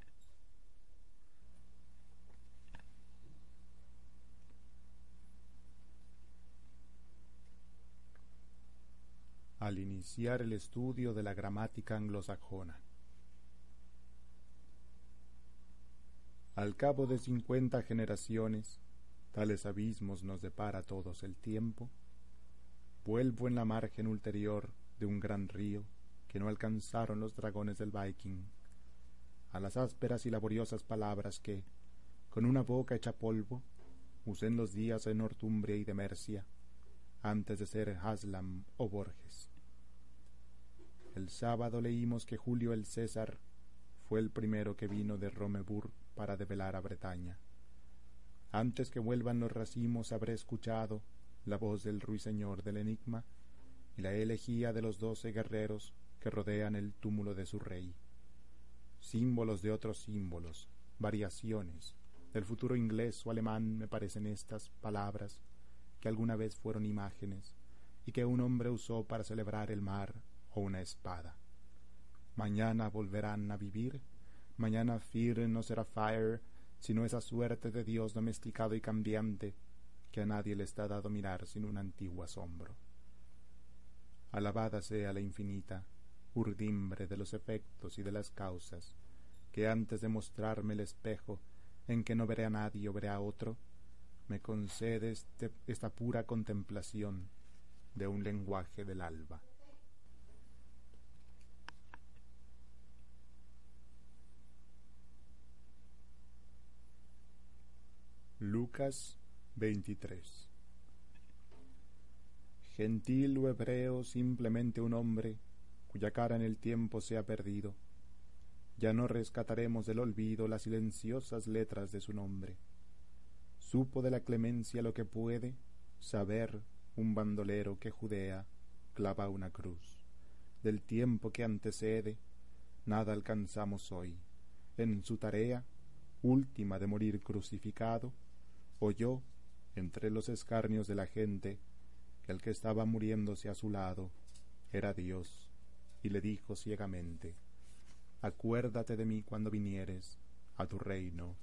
[SPEAKER 1] Al iniciar el estudio de la gramática anglosajona. Al cabo de cincuenta generaciones, tales abismos nos depara todos el tiempo, vuelvo en la margen ulterior de un gran río que no alcanzaron los dragones del Viking, a las ásperas y laboriosas palabras que, con una boca hecha polvo, usé en los días de Nortumbria y de Mercia, antes de ser Haslam o Borges. El sábado leímos que Julio el César fue el primero que vino de Romebur para develar a Bretaña. Antes que vuelvan los racimos habré escuchado la voz del ruiseñor del enigma y la elegía de los doce guerreros que rodean el túmulo de su rey. Símbolos de otros símbolos, variaciones, del futuro inglés o alemán me parecen estas palabras que alguna vez fueron imágenes y que un hombre usó para celebrar el mar una espada. Mañana volverán a vivir, mañana Fear no será Fire, sino esa suerte de Dios domesticado y cambiante que a nadie le está dado mirar sin un antiguo asombro. Alabada sea la infinita urdimbre de los efectos y de las causas, que antes de mostrarme el espejo en que no veré a nadie o veré a otro, me concede este, esta pura contemplación de un lenguaje del alba. Lucas 23 Gentil o hebreo, simplemente un hombre cuya cara en el tiempo se ha perdido, ya no rescataremos del olvido las silenciosas letras de su nombre supo de la clemencia lo que puede saber un bandolero que Judea clava una cruz. Del tiempo que antecede, nada alcanzamos hoy. En su tarea, última de morir crucificado, oyó, entre los escarnios de la gente, que el que estaba muriéndose a su lado era Dios, y le dijo ciegamente, Acuérdate de mí cuando vinieres a tu reino.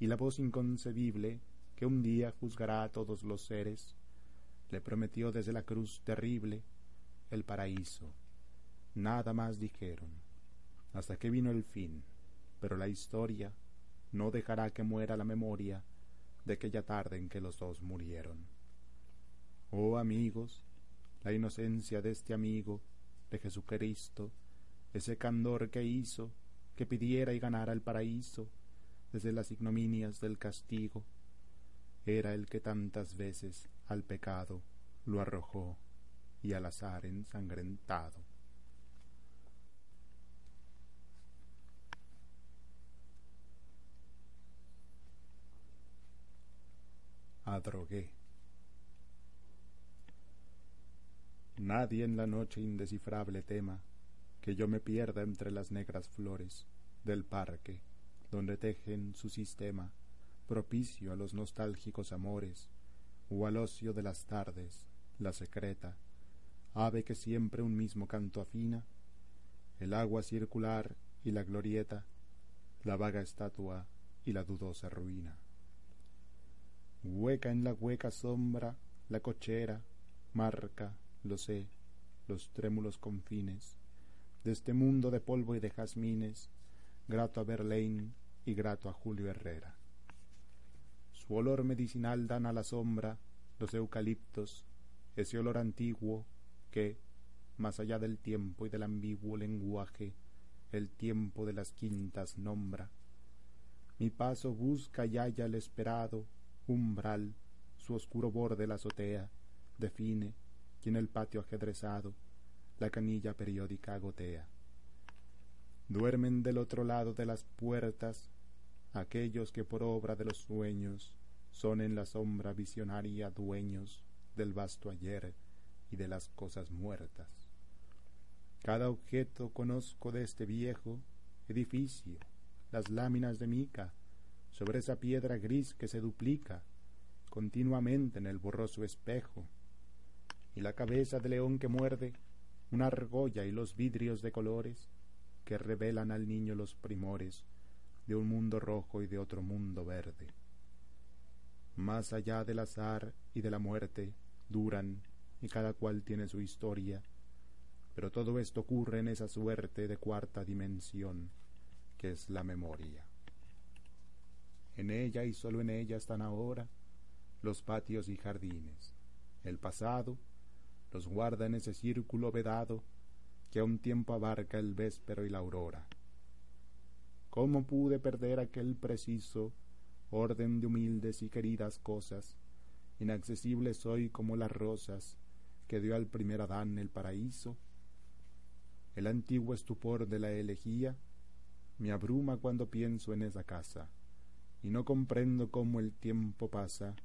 [SPEAKER 1] Y la voz inconcebible que un día juzgará a todos los seres, le prometió desde la cruz terrible el paraíso. Nada más dijeron, hasta que vino el fin, pero la historia no dejará que muera la memoria de aquella tarde en que los dos murieron. Oh amigos, la inocencia de este amigo, de Jesucristo, ese candor que hizo que pidiera y ganara el paraíso desde las ignominias del castigo, era el que tantas veces al pecado lo arrojó y al azar ensangrentado. Adrogué. Nadie en la noche indescifrable tema que yo me pierda entre las negras flores del parque donde tejen su sistema propicio a los nostálgicos amores, o al ocio de las tardes, la secreta, ave que siempre un mismo canto afina, el agua circular y la glorieta, la vaga estatua y la dudosa ruina. Hueca en la hueca sombra, la cochera, marca, lo sé, los trémulos confines, de este mundo de polvo y de jazmines, grato a Verlaine y grato a Julio Herrera. Su olor medicinal dan a la sombra los eucaliptos, ese olor antiguo que, más allá del tiempo y del ambiguo lenguaje, el tiempo de las quintas nombra. Mi paso busca y halla el esperado umbral, su oscuro borde la azotea, define, y en el patio ajedrezado la canilla periódica gotea. Duermen del otro lado de las puertas aquellos que por obra de los sueños son en la sombra visionaria dueños del vasto ayer y de las cosas muertas. Cada objeto conozco de este viejo edificio, las láminas de mica, sobre esa piedra gris que se duplica continuamente en el borroso espejo, y la cabeza de león que muerde, una argolla y los vidrios de colores que revelan al niño los primores de un mundo rojo y de otro mundo verde. Más allá del azar y de la muerte duran y cada cual tiene su historia, pero todo esto ocurre en esa suerte de cuarta dimensión que es la memoria. En ella y sólo en ella están ahora los patios y jardines. El pasado los guarda en ese círculo vedado que a un tiempo abarca el véspero y la aurora. ¿Cómo pude perder aquel preciso orden de humildes y queridas cosas? Inaccesible soy como las rosas que dio al primer Adán el paraíso. El antiguo estupor de la elegía me abruma cuando pienso en esa casa y no comprendo cómo el tiempo pasa,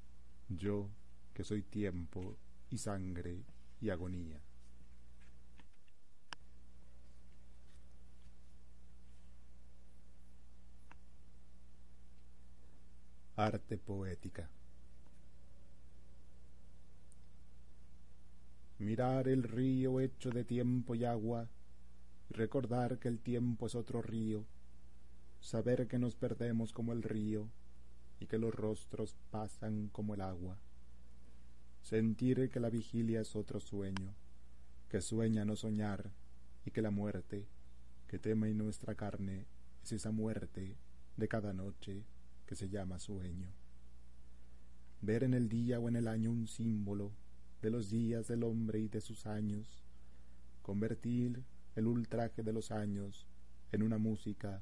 [SPEAKER 1] yo que soy tiempo y sangre y agonía. Arte poética. Mirar el río hecho de tiempo y agua, recordar que el tiempo es otro río, saber que nos perdemos como el río, y que los rostros pasan como el agua sentir que la vigilia es otro sueño, que sueña no soñar, y que la muerte, que teme en nuestra carne, es esa muerte de cada noche que se llama sueño. Ver en el día o en el año un símbolo de los días del hombre y de sus años, convertir el ultraje de los años en una música,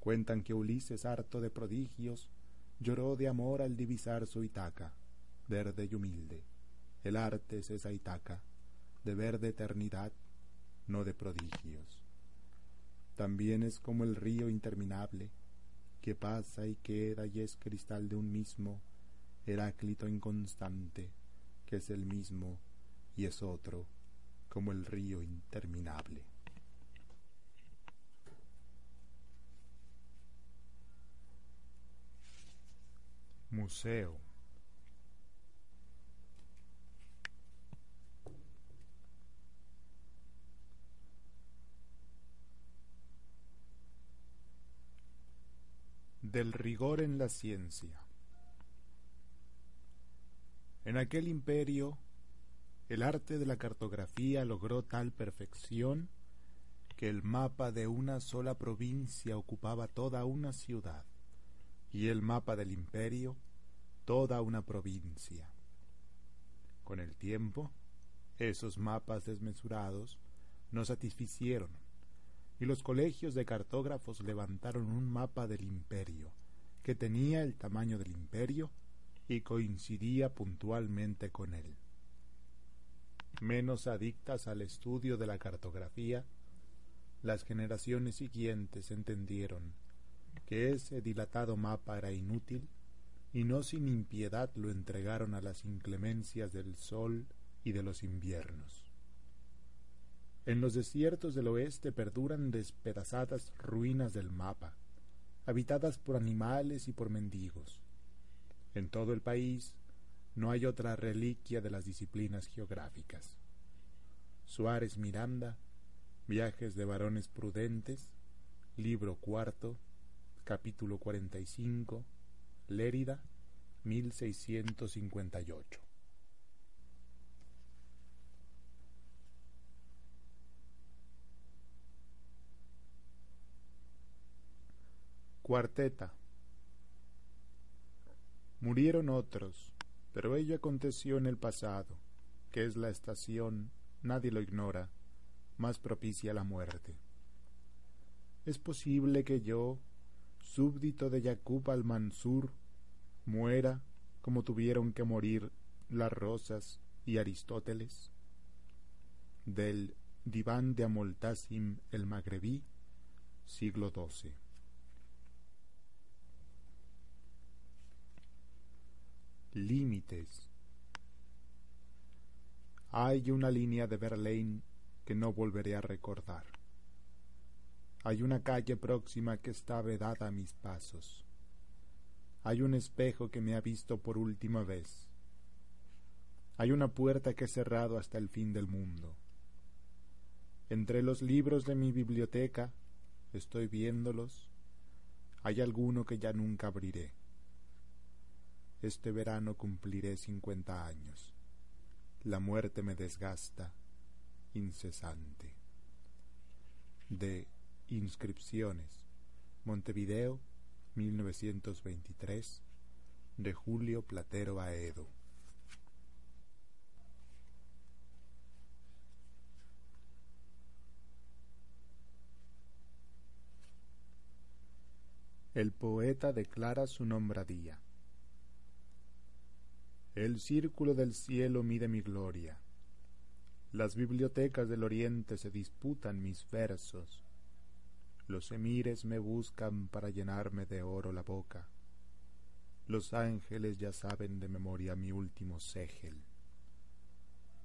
[SPEAKER 1] Cuentan que Ulises, harto de prodigios, lloró de amor al divisar su Itaca, verde y humilde el arte es esa Itaca, de verde eternidad, no de prodigios. También es como el río interminable, que pasa y queda y es cristal de un mismo Heráclito inconstante, que es el mismo y es otro, como el río interminable. Museo del rigor en la ciencia. En aquel imperio, el arte de la cartografía logró tal perfección que el mapa de una sola provincia ocupaba toda una ciudad y el mapa del imperio toda una provincia. Con el tiempo, esos mapas desmesurados no satisficieron y los colegios de cartógrafos levantaron un mapa del imperio, que tenía el tamaño del imperio y coincidía puntualmente con él. Menos adictas al estudio de la cartografía, las generaciones siguientes entendieron que ese dilatado mapa era inútil y no sin impiedad lo entregaron a las inclemencias del sol y de los inviernos. En los desiertos del oeste perduran despedazadas ruinas del mapa, habitadas por animales y por mendigos. En todo el país no hay otra reliquia de las disciplinas geográficas. Suárez Miranda, Viajes de varones prudentes, libro cuarto, capítulo 45, Lérida, 1658. Cuarteta. Murieron otros, pero ello aconteció en el pasado, que es la estación, nadie lo ignora, más propicia a la muerte. ¿Es posible que yo, súbdito de Yacub al-Mansur, muera como tuvieron que morir las Rosas y Aristóteles? Del Diván de Amoltasim el Magrebí, siglo XII. Límites. Hay una línea de Berlín que no volveré a recordar. Hay una calle próxima que está vedada a mis pasos. Hay un espejo que me ha visto por última vez. Hay una puerta que he cerrado hasta el fin del mundo. Entre los libros de mi biblioteca, estoy viéndolos, hay alguno que ya nunca abriré. Este verano cumpliré cincuenta años. La muerte me desgasta incesante. De Inscripciones. Montevideo, 1923. De Julio Platero Aedo. El poeta declara su nombradía. El círculo del cielo mide mi gloria las bibliotecas del oriente se disputan mis versos. Los emires me buscan para llenarme de oro la boca. Los ángeles ya saben de memoria mi último ségel.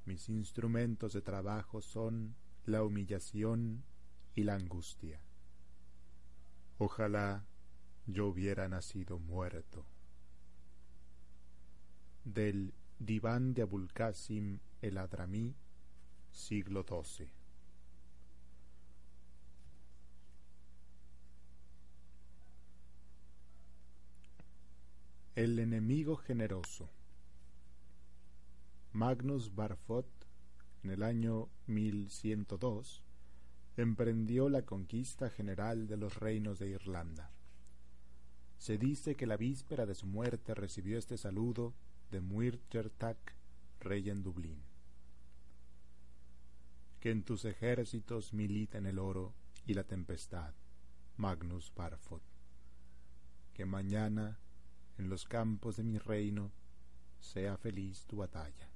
[SPEAKER 1] Mis instrumentos de trabajo son la humillación y la angustia. Ojalá yo hubiera nacido muerto. Del diván de Abulcasim el Adramí siglo XII. El enemigo generoso. Magnus Barfot, en el año 1102, emprendió la conquista general de los reinos de Irlanda. Se dice que la víspera de su muerte recibió este saludo de Muirchertach, rey en Dublín que en tus ejércitos militen el oro y la tempestad, Magnus Barfod. Que mañana, en los campos de mi reino, sea feliz tu batalla.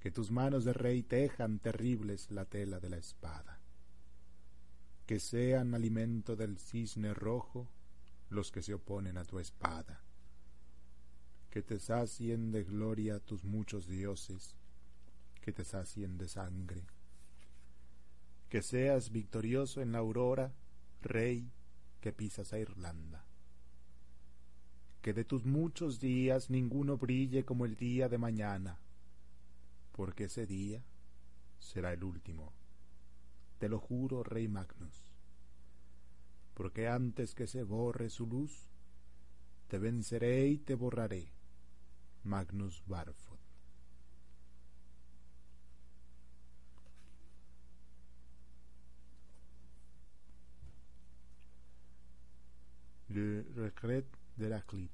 [SPEAKER 1] Que tus manos de rey tejan terribles la tela de la espada. Que sean alimento del cisne rojo los que se oponen a tu espada. Que te sacien de gloria tus muchos dioses que te sacien de sangre. Que seas victorioso en la aurora, rey que pisas a Irlanda. Que de tus muchos días ninguno brille como el día de mañana, porque ese día será el último. Te lo juro, rey Magnus, porque antes que se borre su luz, te venceré y te borraré. Magnus Barfod. Le regret de la clit.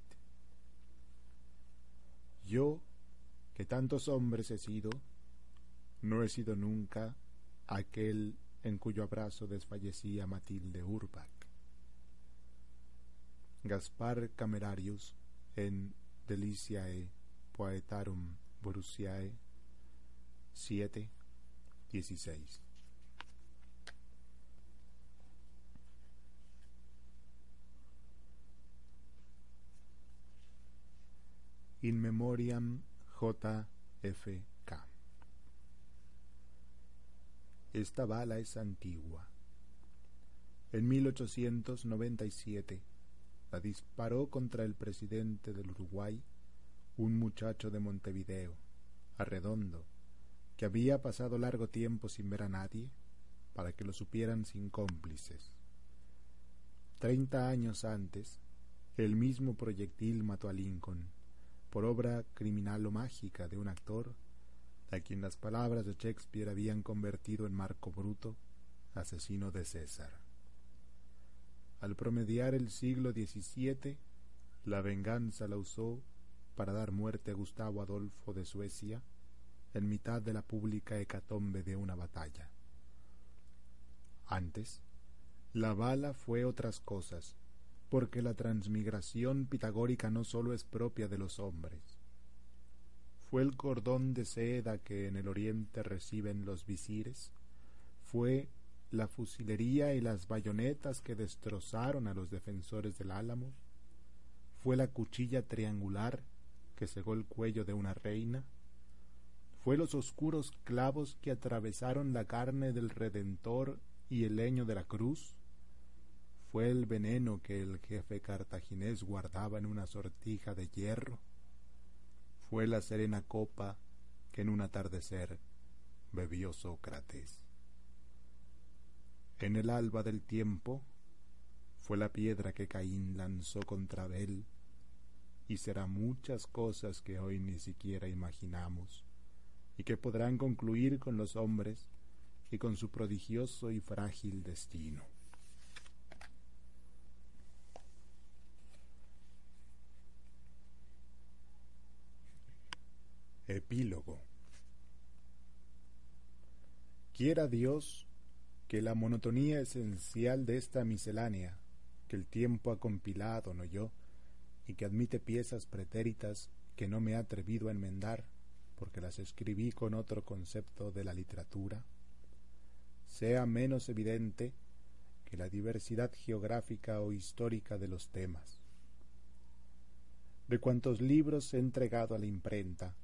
[SPEAKER 1] Yo, que tantos hombres he sido, no he sido nunca aquel en cuyo abrazo desfallecía Matilde Urbach. Gaspar Camerarius en Deliciae Poetarum Borussiae 7, 16. In Memoriam J.F.K. Esta bala es antigua. En 1897 la disparó contra el presidente del Uruguay un muchacho de Montevideo, Arredondo, que había pasado largo tiempo sin ver a nadie para que lo supieran sin cómplices. Treinta años antes, el mismo proyectil mató a Lincoln por obra criminal o mágica de un actor a quien las palabras de Shakespeare habían convertido en Marco Bruto, asesino de César. Al promediar el siglo XVII, la venganza la usó para dar muerte a Gustavo Adolfo de Suecia en mitad de la pública hecatombe de una batalla. Antes, La bala fue otras cosas, porque la transmigración pitagórica no sólo es propia de los hombres. Fue el cordón de seda que en el oriente reciben los visires, fue la fusilería y las bayonetas que destrozaron a los defensores del álamo, fue la cuchilla triangular que cegó el cuello de una reina, fue los oscuros clavos que atravesaron la carne del Redentor y el leño de la cruz, fue el veneno que el jefe cartaginés guardaba en una sortija de hierro, fue la serena copa que en un atardecer bebió Sócrates. En el alba del tiempo fue la piedra que Caín lanzó contra Abel, y será muchas cosas que hoy ni siquiera imaginamos, y que podrán concluir con los hombres y con su prodigioso y frágil destino. Epílogo Quiera Dios que la monotonía esencial de esta miscelánea, que el tiempo ha compilado, no yo, y que admite piezas pretéritas que no me he atrevido a enmendar, porque las escribí con otro concepto de la literatura, sea menos evidente que la diversidad geográfica o histórica de los temas. De cuantos libros he entregado a la imprenta,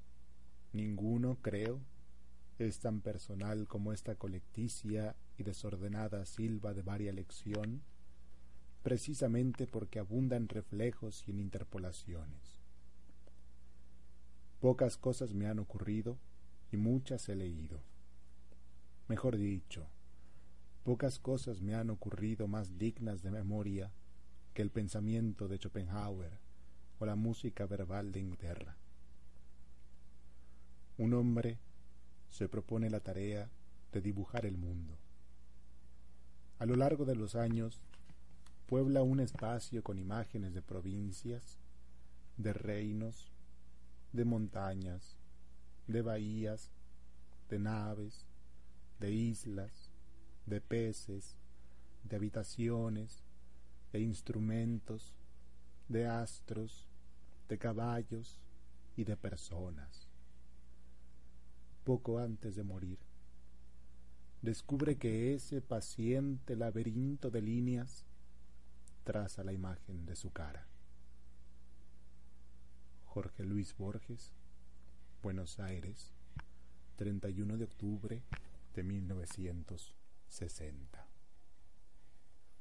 [SPEAKER 1] Ninguno, creo, es tan personal como esta colecticia y desordenada silva de varia lección, precisamente porque abunda en reflejos y en interpolaciones. Pocas cosas me han ocurrido y muchas he leído. Mejor dicho, pocas cosas me han ocurrido más dignas de memoria que el pensamiento de Schopenhauer o la música verbal de Inglaterra. Un hombre se propone la tarea de dibujar el mundo. A lo largo de los años, puebla un espacio con imágenes de provincias, de reinos, de montañas, de bahías, de naves, de islas, de peces, de habitaciones, de instrumentos, de astros, de caballos y de personas poco antes de morir. Descubre que ese paciente laberinto de líneas traza la imagen de su cara. Jorge Luis Borges, Buenos Aires, 31 de octubre de 1960.